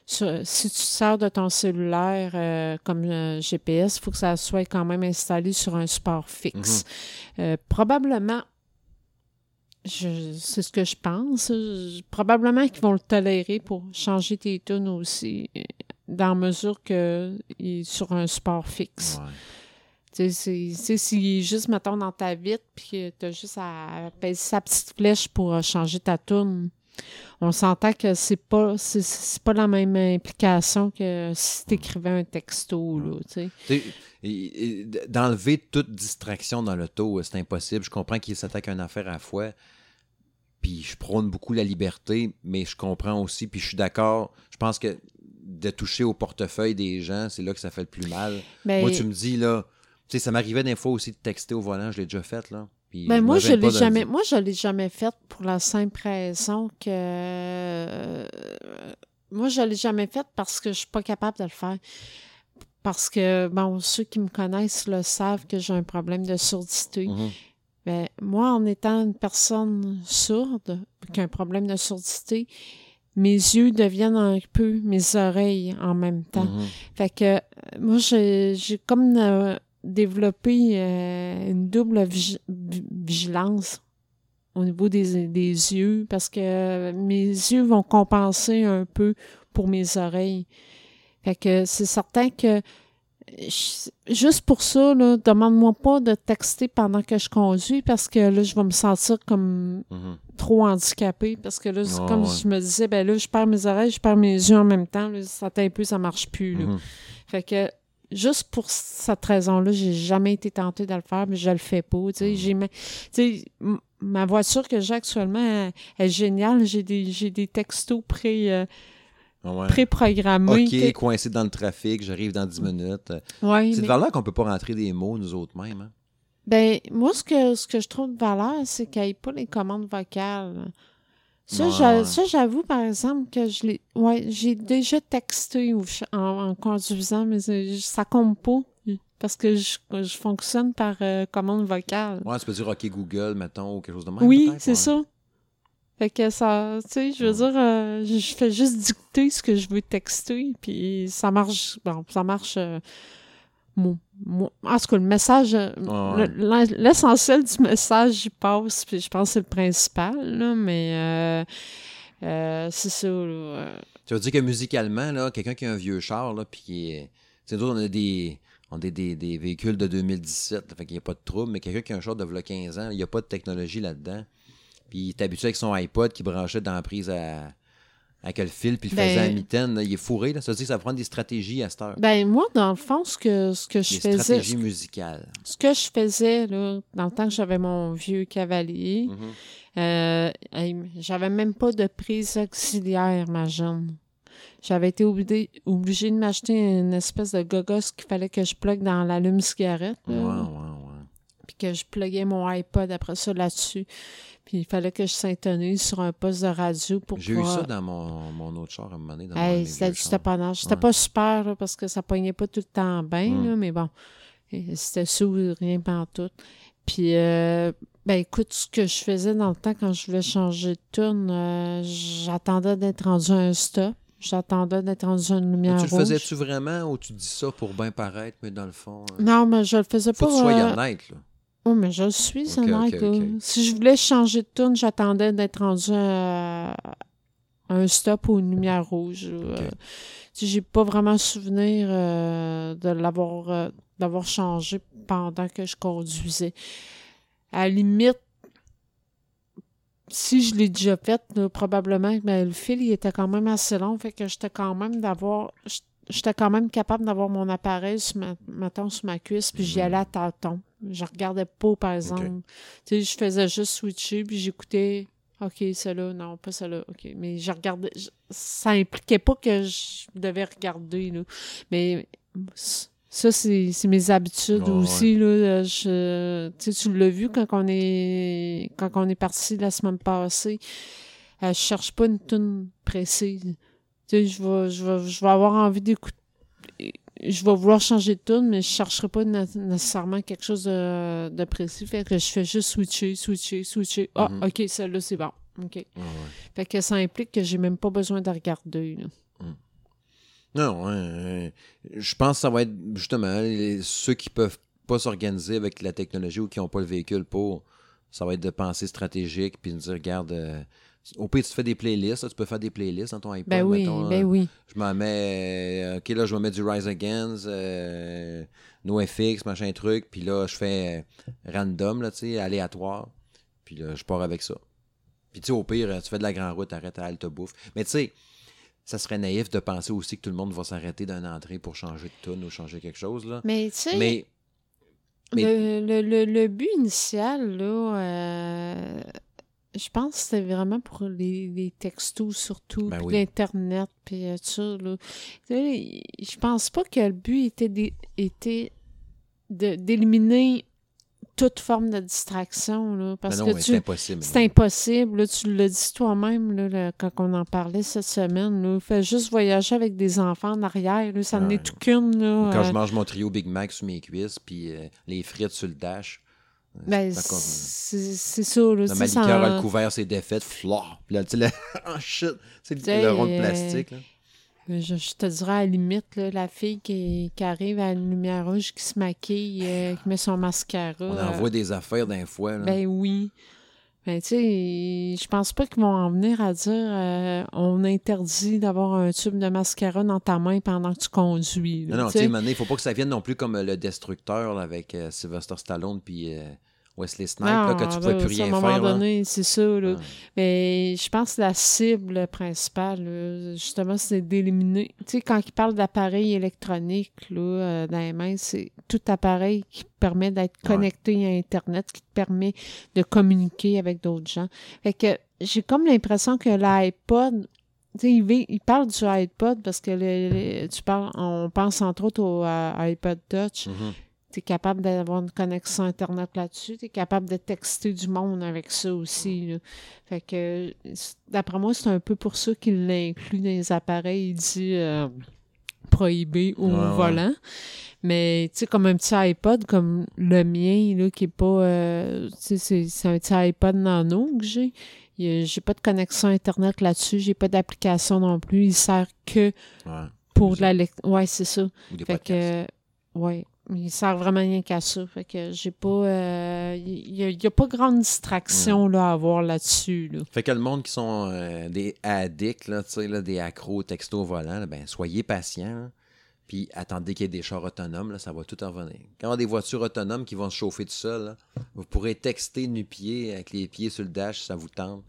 B: Si tu sers de ton cellulaire euh, comme euh, GPS, il faut que ça soit quand même installé sur un support fixe. Euh, probablement, c'est ce que je pense. Je- probablement qu'ils vont le tolérer pour changer tes tunes aussi, dans mesure que il est sur un support fixe.
A: Ouais.
B: Tu sais, est juste, mettons, dans ta vitre, puis que tu as juste à peser sa petite flèche pour changer ta tune, on s'entend que c'est pas c'est- c'est pas la même implication que si tu écrivais un texto, là,
A: D'enlever toute distraction dans l'auto, euh, c'est impossible. Je comprends qu'il s'attaque à une affaire à la fois. Puis je prône beaucoup la liberté, mais je comprends aussi, puis je suis d'accord. Je pense que de toucher au portefeuille des gens, c'est là que ça fait le plus mal.
B: Ben,
A: Moi, tu me dis, là, tu sais, ça m'arrivait des fois aussi de texter au volant, je l'ai déjà fait, là. Puis
B: Ben moi, je l'ai jamais, moi, je l'ai jamais faite pour la simple raison que euh, moi, je l'ai jamais faite parce que je suis pas capable de le faire. Parce que, bon, ceux qui me connaissent le savent que j'ai un problème de surdité. Ben, moi, en étant une personne sourde, qui a un problème de surdité, mes yeux deviennent un peu mes oreilles en même temps.
A: Mhm.
B: Fait que euh, moi, j'ai j'ai comme euh, développé euh, une double vigi- vi- vigilance au niveau des, des yeux parce que mes yeux vont compenser un peu pour mes oreilles. Fait que c'est certain que je- juste pour ça, là, demande-moi pas de texter pendant que je conduis parce que là, je vais me sentir comme
A: Mhm.
B: trop handicapée parce que là, comme
A: ouais.
B: je me disais, ben là, je perds mes oreilles, je perds mes yeux en même temps. Là, ça un peu, ça marche plus. Là.
A: Mhm.
B: Fait que juste pour cette raison-là, j'ai jamais été tentée de le faire, mais je le fais pas. Tu sais, j'ai ma- tu sais, m- ma voiture que j'ai actuellement elle, elle est géniale. J'ai des, j'ai des textos pré, euh,
A: Ouais.
B: pré-programmés.
A: OK, coincé dans le trafic, j'arrive dans 10 minutes.
B: Ouais,
A: C'est de valeur qu'on peut pas rentrer des mots nous autres mêmes. Hein?
B: Ben, moi, ce que, ce que je trouve de valeur, c'est qu'il n'y ait pas les commandes vocales. Ça,
A: Ouais,
B: j'avoue, par exemple, que je l'ai. Ouais, j'ai déjà texté en, en conduisant, mais ça compte pas. Parce que je, je fonctionne par euh, commande vocale.
A: Ouais, tu peux dire OK Google, mettons, ou quelque chose de même.
B: oui, c'est
A: ouais.
B: ça. Fait que ça, tu sais, je veux dire, euh, je je fais juste dicter ce que je veux texter, puis ça marche, bon, ça marche. euh, en tout cas, le message,
A: Ouais,
B: l'en- l'essentiel du message, passe, puis je pense que c'est le principal, là, mais euh, euh, c'est ça, là.
A: Tu veux dire que musicalement, là, quelqu'un qui a un vieux char, là, puis qui est. Tu sais, nous on a des. On a des, des, des véhicules de 2017, là, fait qu'il n'y a pas de trouble, mais quelqu'un qui a un char de v'là 15 ans, il n'y a pas de technologie là-dedans. Puis il est habitué avec son iPod qui branchait dans la prise à, avec le fil, puis il le
B: Ben-
A: faisait à mitaine. là. Il est fourré, là. Ça veut dire que ça prend des stratégies à cette heure.
B: Ben, moi, dans le fond, ce que, ce que je
A: des
B: faisais,
A: stratégies musicales.
B: ce que je faisais, là, dans le temps que j'avais mon vieux cavalier,
A: Mhm.
B: Euh, j'avais même pas de prise auxiliaire, ma jeune. J'avais été obligée, obligée de m'acheter une espèce de gogos qu'il fallait que je plug dans l'allume-cigarette.
A: Ouais,
B: là.
A: ouais, ouais.
B: Puis que je pluguais mon iPod après ça là-dessus. Puis il fallait que je s'intonise sur un poste de radio pour
A: J'ai eu ça dans mon, mon autre char à un moment donné. Dans mon-
B: Hey, c'était du taponnage. C'était
A: Ouais.
B: pas super là, parce que ça pognait pas tout le temps bien,
A: Mm.
B: là, mais bon. C'était ça ou rien tout. Puis, euh, ben écoute, ce que je faisais dans le temps quand je voulais changer de tune, euh, j'attendais d'être rendu à un stop. J'attendais d'être rendu à une
A: Mais
B: lumière
A: tu le faisais-tu vraiment ou tu dis ça pour bien paraître, mais dans le fond. euh,
B: Non, mais je le faisais
A: Faut
B: pas.
A: que tu sois
B: euh,
A: honnête, là.
B: Oh, mais je suis,
A: Ok,
B: honnête,
A: ok,
B: là.
A: ok.
B: Si je voulais changer de tune, j'attendais d'être rendu à un stop ou une lumière rouge. Euh, j'ai pas vraiment souvenir euh, de l'avoir euh, d'avoir changé pendant que je conduisais. À la limite, si je l'ai déjà fait, probablement, ben, le fil, il était quand même assez long, fait que j'étais quand même d'avoir... J'étais quand même capable d'avoir mon appareil, sur ma, mettons, sur ma cuisse, puis j'y
A: Mhm.
B: allais à tâtons. Je regardais pas, par exemple. Tu sais, je faisais juste switcher, puis j'écoutais OK, celle-là, non, pas celle-là. OK. Mais je regardais. je- ça impliquait pas que je devais regarder, là. Mais ça, c'est mes habitudes aussi, là. Je, tu sais, tu l'as vu quand on est quand on est parti la semaine passée. Euh, je cherche pas une tune précise. Sais, je vais, je vais, je vais avoir envie d'écouter. Je vais vouloir changer de tune, mais je chercherai pas né- nécessairement quelque chose de, de précis. Fait que je fais juste switcher, switcher, switcher. Ah,
A: Mhm.
B: OK, celle-là, c'est bon. OK.
A: Ouais, ouais.
B: Fait que ça implique que j'ai même pas besoin de regarder. là.
A: Non, ouais. je pense que ça va être justement les- ceux qui peuvent pas s'organiser avec la technologie ou qui n'ont pas le véhicule pour. Ça va être de penser stratégique puis de dire, regarde, euh, au pire, tu te fais des playlists, là, tu peux faire des playlists dans ton iPod.
B: Ben oui,
A: mettons,
B: ben oui.
A: Je m'en mets. euh, ok, là, je vais mettre du Rise Against, euh, NoFX, machin truc. Puis là, je fais euh, random, là, tu sais, aléatoire. Puis là, je pars avec ça. Puis tu sais, au pire, tu fais de la grande route, arrête à halte bouffe. Mais tu sais, ça serait naïf de penser aussi que tout le monde va s'arrêter d'une entrée pour changer de tune ou changer quelque chose, là.
B: Mais tu sais,
A: Mais, mais-
B: le, le, le, le but initial, là, euh, je pense que c'était vraiment pour les, les textos surtout,
A: Ben
B: puis
A: oui.
B: l'Internet, puis euh, tout ça. Là. Je pense pas que le but était, était d'éliminer toute forme de distraction, là, parce
A: ben non,
B: que
A: c'est impossible.
B: c'est impossible, là, tu l'as dit toi-même là, quand on en parlait cette semaine. Là, fais juste voyager avec des enfants en arrière, là, ça
A: Ouais.
B: n'est tout qu'une.
A: Quand
B: euh,
A: je mange mon trio Big Mac sur mes cuisses, puis euh, les frites sur le dash,
B: Ben, c'est c'est ça, là.
A: Le malicure a couvert, c'est défaite, flore. Puis là, tu sais, oh shit, c'est le, le rond de
B: euh,
A: plastique. Là.
B: Je, je te dirais à la limite, là, la fille qui, qui arrive à une lumière rouge, qui se maquille, euh, qui met son mascara.
A: On
B: euh,
A: envoie des affaires d'un fois. Là.
B: Ben oui. Ben, tu sais, je pense pas qu'ils vont en venir à dire euh, on interdit d'avoir un tube de mascara dans ta main pendant que tu conduis. là,
A: non, non,
B: tu
A: sais, il faut pas que ça vienne non plus comme le Destructeur là, avec euh, Sylvester Stallone puis euh, Wesley Snipes, là, que tu
B: Non,
A: pouvais
B: là,
A: plus rien
B: À un moment
A: faire.
B: donné, c'est ça. Là.
A: Ah.
B: Mais je pense que la cible principale, là, justement, c'est d'éliminer. Tu sais, quand ils parlent d'appareils électroniques là, euh, dans les mains, c'est tout appareil qui permet d'être
A: Ouais.
B: connecté à Internet, qui te permet de communiquer avec d'autres gens. Fait que j'ai comme l'impression que l'iPod. Tu sais, il, il parle du iPod parce que le- le- tu parles, on pense entre autres au euh, iPod Touch
A: Mhm.
B: Tu es capable d'avoir une connexion Internet là-dessus, tu es capable de texter du monde avec ça aussi. là. Fait que, d'après moi, c'est un peu pour ça qu'il l'inclut dans les appareils, il dit euh, prohibé au
A: Ouais, ouais.
B: volant. Mais, tu sais, comme un petit iPod, comme le mien, là, qui est pas... euh, tu sais, c'est- un petit iPod nano que j'ai. J'ai pas de connexion Internet là-dessus, j'ai pas d'application non plus. Il sert que
A: Ouais.
B: pour de la lecture. Ouais, c'est ça.
A: Ou des
B: Fait
A: podcasts.
B: que, ouais, il sert vraiment rien qu'à ça. Fait que j'ai pas, euh, il y, a- pas grande distraction là, à avoir là-dessus. Là.
A: Fait que le monde qui sont euh, des addicts, là, là, des accros texto au volant, là, ben, soyez patients. Puis attendez qu'il y ait des chars autonomes, là, ça va tout en venir. Quand on a des voitures autonomes qui vont se chauffer tout seul, vous pourrez texter nu-pied avec les pieds sur le dash si ça vous tente.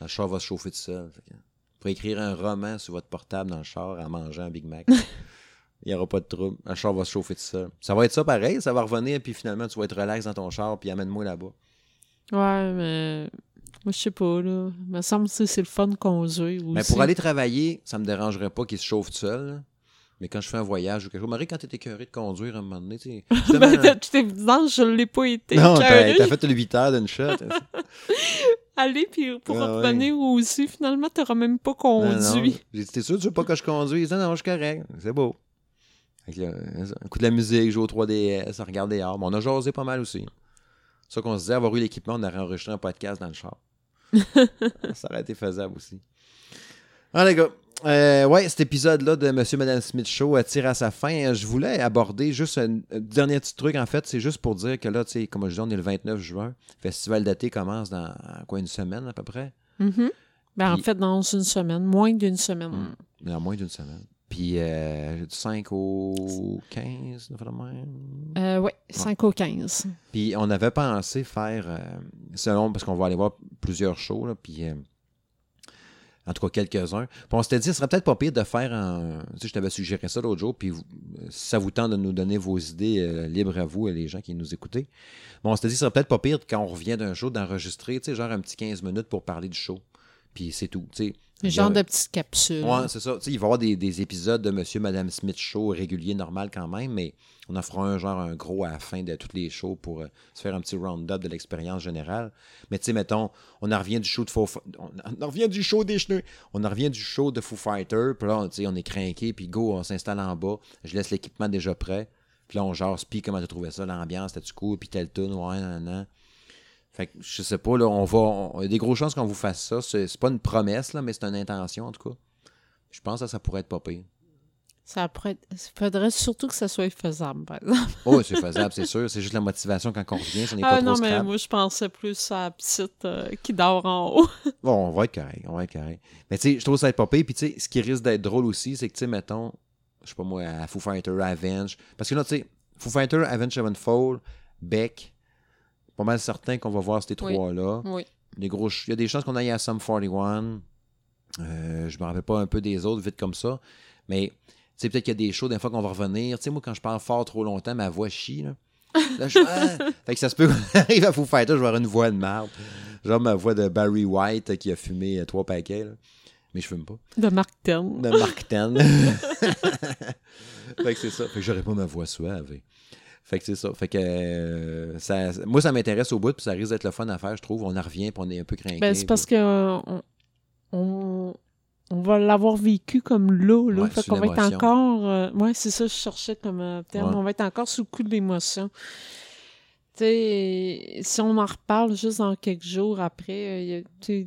A: Le char va se chauffer tout seul. Fait que vous pourrez écrire un roman sur votre portable dans le char en mangeant un Big Mac. Il n'y aura pas de trouble. Le char va se chauffer tout seul. Ça va être ça pareil, ça va revenir, puis finalement, tu vas être relax dans ton char, puis amène-moi là-bas.
B: Ouais, mais moi, je sais pas. Là. Il me semble que c'est le fun conduire aussi.
A: Mais pour aller travailler, ça me dérangerait pas qu'il se chauffe tout seul. là. Mais quand je fais un voyage ou quelque chose, Marie, quand t'es écœuré de conduire à un moment donné, tu sais.
B: ben,
A: justement-
B: de toute évidence, je l'ai pas été.
A: non, t'as fait le 8 heures d'une shot.
B: Aller, puis pour
A: Ah ouais.
B: revenir aussi, finalement, t'auras même pas
A: Non, non.
B: conduit.
A: Dit, t'es sûr, tu veux pas que je conduise? Non, non, je suis correct. C'est beau. Écoute de la musique, joue au 3DS, regarde des arbres. On a jasé pas mal aussi. C'est ça qu'on se disait, avoir eu l'équipement, on aurait enregistré un podcast dans le char. ça aurait été faisable aussi. Ah, les gars. Euh, ouais, cet épisode-là de Monsieur Madame Smith Show tire à sa fin. Je voulais aborder juste un, dernier petit truc. En fait, c'est juste pour dire que là, tu sais, comme je dis, on est le 29 juin. Le festival d'été commence dans quoi, une semaine à peu près?
B: Mhm. Ben, en fait, dans une semaine, moins d'une semaine.
A: Mm. Mais en moins d'une semaine. Puis euh, du 5 au 15, de même.
B: Euh, ouais, 5 au 15.
A: Puis on avait pensé faire, euh, selon, parce qu'on va aller voir plusieurs shows, là, puis euh, en tout cas quelques-uns. Puis on s'était dit, ce serait peut-être pas pire de faire un. Tu sais, je t'avais suggéré ça l'autre jour, puis vous- si ça vous tente de nous donner vos idées libres à vous et les gens qui nous écoutez. Bon, on s'était dit, ce serait peut-être pas pire quand on revient d'un show d'enregistrer, tu sais, genre un petit 15 minutes pour parler du show. Puis c'est tout, tu sais.
B: Le genre de petite capsule.
A: Ouais, c'est ça. Tu il va y avoir des, des épisodes de Monsieur Madame Smith Show réguliers, normal quand même, mais on en fera un genre un gros à la fin de tous les shows pour euh, se faire un petit round-up de l'expérience générale. Mais tu sais, mettons, on en revient du show de Foo on en revient du show des cheneux. On en revient du show de Foo Fighter, puis là, tu on est craqué, puis go, on s'installe en bas. Je laisse l'équipement déjà prêt. Puis là, on jase, puis comment t'as trouvé ça, l'ambiance, t'as-tu cool, puis tel tune, ouais, nan, nan. Fait que je sais pas, là, on va. on- Il y a des grosses chances qu'on vous fasse ça. C'est pas une promesse, là, mais c'est une intention en tout cas. Je pense que ça pourrait être pas pire.
B: Ça pourrait être- Il faudrait surtout que ça soit faisable, par exemple.
A: Oh, c'est faisable, c'est sûr. C'est juste la motivation quand on revient, on n'est pas
B: Ah
A: trop
B: non, mais
A: scrap.
B: moi, je pensais plus à la petite euh, qui dort en haut.
A: Bon, on va être correct, on va être correct. Mais tu sais, je trouve ça être pas pire. Puis tu sais, ce qui risque d'être drôle aussi, c'est que tu sais, mettons, je sais pas moi, à Foo Fighter, Avenge. Parce que là, tu sais, Foo Fighter, Avenge Sevenfold, Beck, pas mal certain qu'on va voir ces trois-là.
B: oui.
A: Gros ch- Il y a des chances qu'on aille à Sum 41. Euh, je me rappelle pas un peu des autres vite comme ça. Mais tu sais, peut-être qu'il y a des shows des fois qu'on va revenir. Tu sais, moi, quand je parle fort trop longtemps, ma voix chie. Là, Là, je Ah! Fait que ça se peut qu'on arrive à Foo Fighter, je vais avoir une voix de merde. Genre ma voix de Barry White qui a fumé euh, trois paquets. là. Mais je fume pas.
B: De Mark Ten.
A: De Mark Ten. fait que c'est ça. Fait que j'aurais pas ma voix suave. Fait que c'est ça. Fait que euh, ça, moi, ça m'intéresse au bout, puis ça risque d'être le fun à faire, je trouve. On en revient, puis on est un peu craqué.
B: Ben, c'est parce que euh, on, on, va l'avoir vécu comme là. là.
A: Ouais,
B: fait qu'on va être encore. euh, ouais, c'est ça, je cherchais comme euh, terme.
A: Ouais.
B: On va être encore sous le coup de l'émotion. Tu sais, si on en reparle juste dans quelques jours après, euh, il y a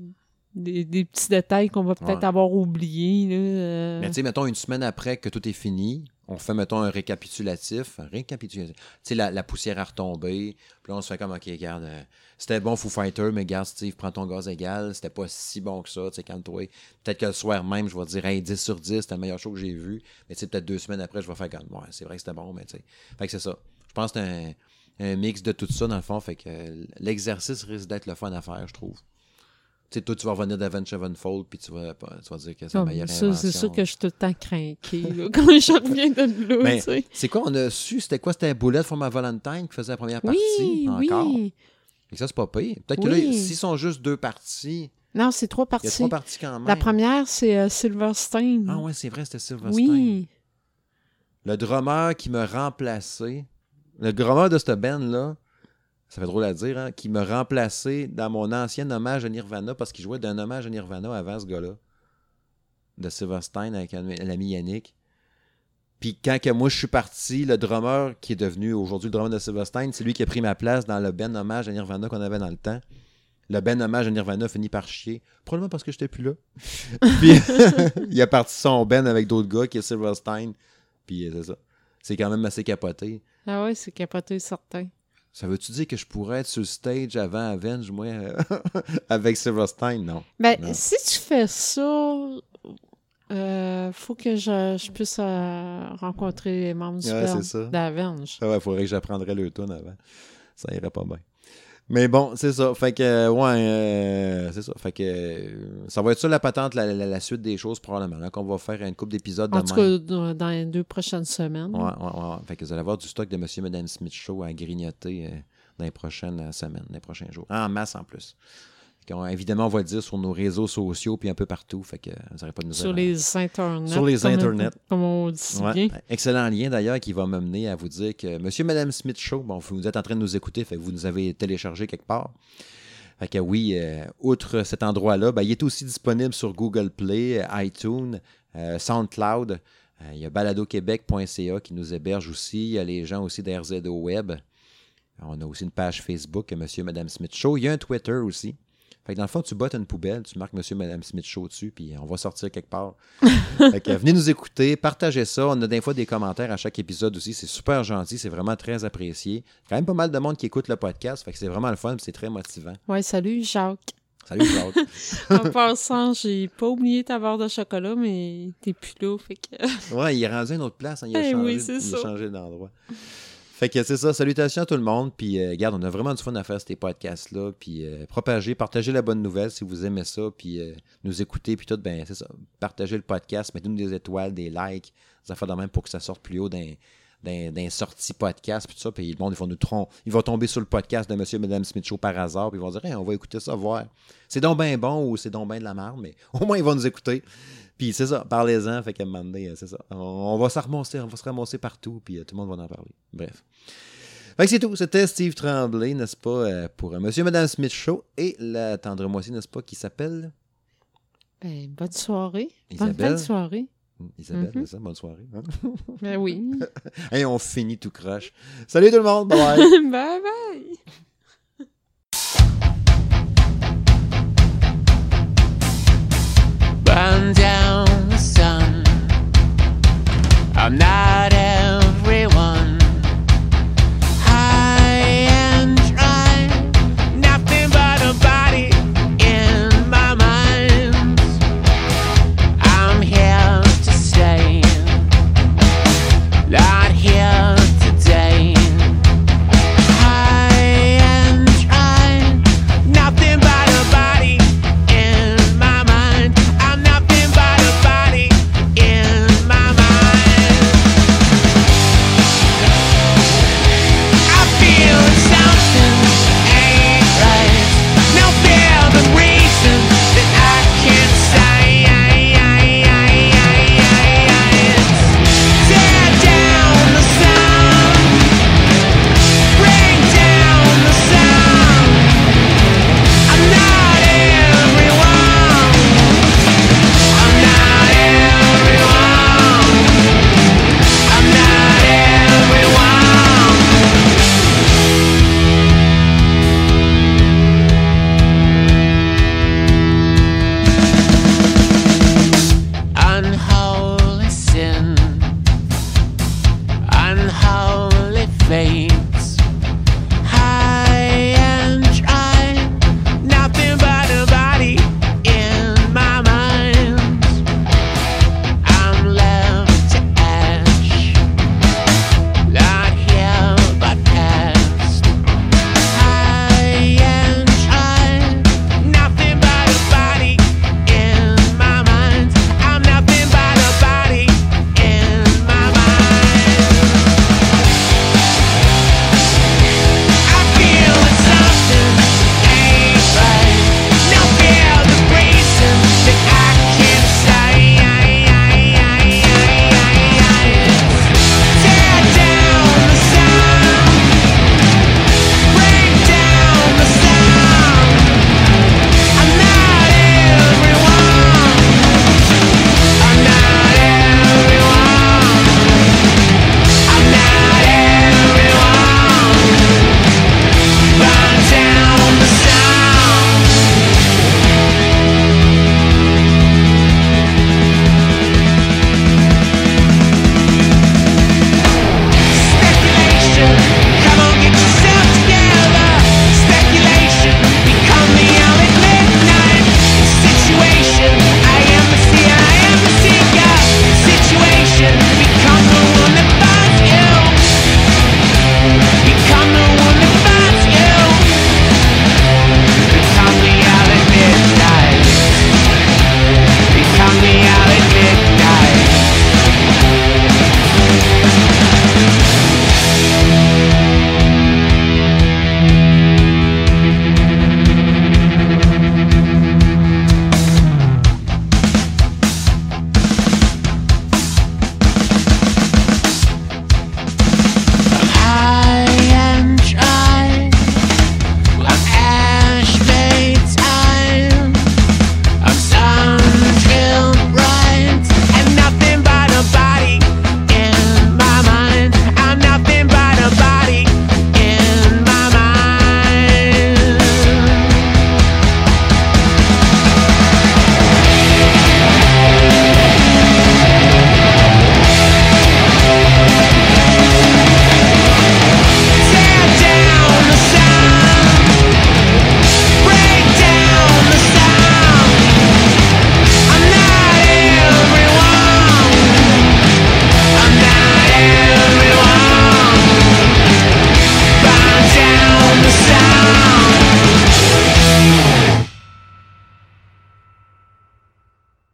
B: des, des petits détails qu'on va peut-être
A: Ouais.
B: avoir oubliés. Là, euh.
A: Mais tu sais, mettons, une semaine après que tout est fini, on fait, mettons, un récapitulatif. Récapitulatif. Tu sais, la, la poussière a retombé. Puis là, on se fait comme, OK, regarde, euh, c'était bon Foo Fighter, mais regarde, Steve, prends ton gaz égal. C'était pas si bon que ça, tu sais, calme-toi. Peut-être que le soir même, je vais dire, hey, 10 sur 10, c'était le meilleur show que j'ai vu. Mais tu sais, peut-être deux semaines après, je vais faire comme, ouais, c'est vrai que c'était bon, mais tu sais. Fait que c'est ça. Je pense que c'est un, un mix de tout ça, dans le fond. Fait que l'exercice risque d'être le fun à faire, je trouve. Tu sais, toi, tu vas revenir d'Avenge Sevenfold, puis tu vas, tu vas dire que c'est la meilleure
B: ça, c'est sûr que je suis tout le temps craquée là, quand je reviens de.
A: Mais
B: tu sais.
A: c'est quoi, on a su, c'était quoi? C'était Bullet for my Valentine qui faisait la première partie
B: Oui,
A: encore?
B: oui.
A: Et ça, c'est pas pire. Peut-être que là, s'ils sont juste deux parties,
B: Non, c'est trois
A: il y a
B: parties.
A: trois parties quand même.
B: La première, c'est euh, Silverstein.
A: Ah ouais, c'est vrai, c'était Silverstein.
B: oui.
A: Le drummer qui m'a remplacé, le drummer de cette band-là, ça fait drôle à dire, hein, qui m'a remplacé dans mon ancien hommage à Nirvana parce qu'il jouait d'un hommage à Nirvana avant ce gars-là. De Silverstein avec l'ami Yannick. Puis quand que moi je suis parti, le drummer qui est devenu aujourd'hui le drummer de Silverstein, c'est lui qui a pris ma place dans le Ben hommage à Nirvana qu'on avait dans le temps. Le Ben hommage à Nirvana finit par chier. Probablement parce que j'étais plus là. Puis il a parti son Ben avec d'autres gars qui est Silverstein. Puis c'est ça. C'est quand même assez capoté.
B: Ah ouais, c'est capoté certain.
A: Ça veut-tu dire que je pourrais être sur le stage avant Avenge, moi, euh, avec Silverstein? Non.
B: Ben,
A: Non.
B: si tu fais ça, euh, faut que je, je puisse euh, rencontrer les membres du
A: Ouais,
B: band
A: c'est ça.
B: d'Avenge.
A: Ah ouais, faudrait que j'apprendrais le tune avant. Ça irait pas bien. Mais bon, c'est ça. Fait que, ouais, euh, c'est ça. Fait que, euh, ça va être ça la patente, la, la- la suite des choses, probablement. Là, qu'on va faire une couple d'épisodes de
B: En tout cas, dans, les deux prochaines semaines.
A: Ouais, ouais, ouais. Fait que vous allez avoir du stock de Monsieur et Mme Smith Show à grignoter euh, dans les prochaines semaines, dans les prochains jours. En masse en plus. Qu'on- évidemment, on va le dire sur nos réseaux sociaux puis un peu partout. Fait que vous n'aurez pas de nouvelles.
B: Sur les internets.
A: Sur les
B: comme-
A: internets.
B: Comme on dit
A: Ouais.
B: bien.
A: Excellent lien d'ailleurs qui va m'amener à vous dire que Monsieur Madame Smith Show, bon, vous êtes en train de nous écouter, fait que vous nous avez téléchargé quelque part. Fait que oui, euh, outre cet endroit-là, ben, il est aussi disponible sur Google Play, euh, iTunes, euh, SoundCloud. Euh, il y a baladoquebec.ca qui nous héberge aussi. Il y a les gens aussi d'RZO Web. On a aussi une page Facebook, Monsieur et Madame Smith Show. Il y a un Twitter aussi. Fait que dans le fond, tu bottes une poubelle, tu marques Monsieur et Madame Smith Show dessus, puis on va sortir quelque part. fait que venez nous écouter, partagez ça. On a des fois des commentaires à chaque épisode aussi. C'est super gentil, c'est vraiment très apprécié. Quand même pas mal de monde qui écoute le podcast, fait que c'est vraiment le fun, c'est très motivant.
B: Ouais, salut Jacques.
A: Salut, Jacques.
B: En passant, j'ai pas oublié ta barre de chocolat, mais t'es plus là, fait que...
A: ouais, il est rendu à une autre place, hein, il a
B: Eh
A: changé,
B: oui, c'est
A: il a changé d'endroit. Fait que c'est ça, salutations à tout le monde. Puis, euh, regarde, on a vraiment du fun à faire ces podcasts-là. Puis, euh, propagez, partagez la bonne nouvelle si vous aimez ça. Puis, euh, nous écouter. Puis, tout, ben, c'est ça. Partagez le podcast, mettez-nous des étoiles, des likes, des affaires de même pour que ça sorte plus haut d'un d'un sorti podcast puis tout ça puis le monde ils vont nous trom ils vont tomber sur le podcast de monsieur et madame Smith Show par hasard puis ils vont dire Hey, on va écouter ça voir c'est donc bien bon ou c'est donc bien de la merde mais au moins ils vont nous écouter puis c'est ça parlez-en fait qu'à un donné euh, c'est ça on, on va se on va se ramasser partout puis euh, tout le monde va en parler bref fait que c'est tout. C'était Steve Tremblay, n'est-ce pas, euh, pour euh, Monsieur et Madame Smith Show et la tendre moitié, n'est-ce pas, qui s'appelle?
B: Ben, bonne soirée. Bonne
A: Isabelle.
B: fin de soirée.
A: Isabelle, mm ça, bonne soirée. Hein?
B: Ben oui.
A: Et on finit tout crash. Salut tout le monde. Bye bye.
B: bye, bye. burn down the. I'm not.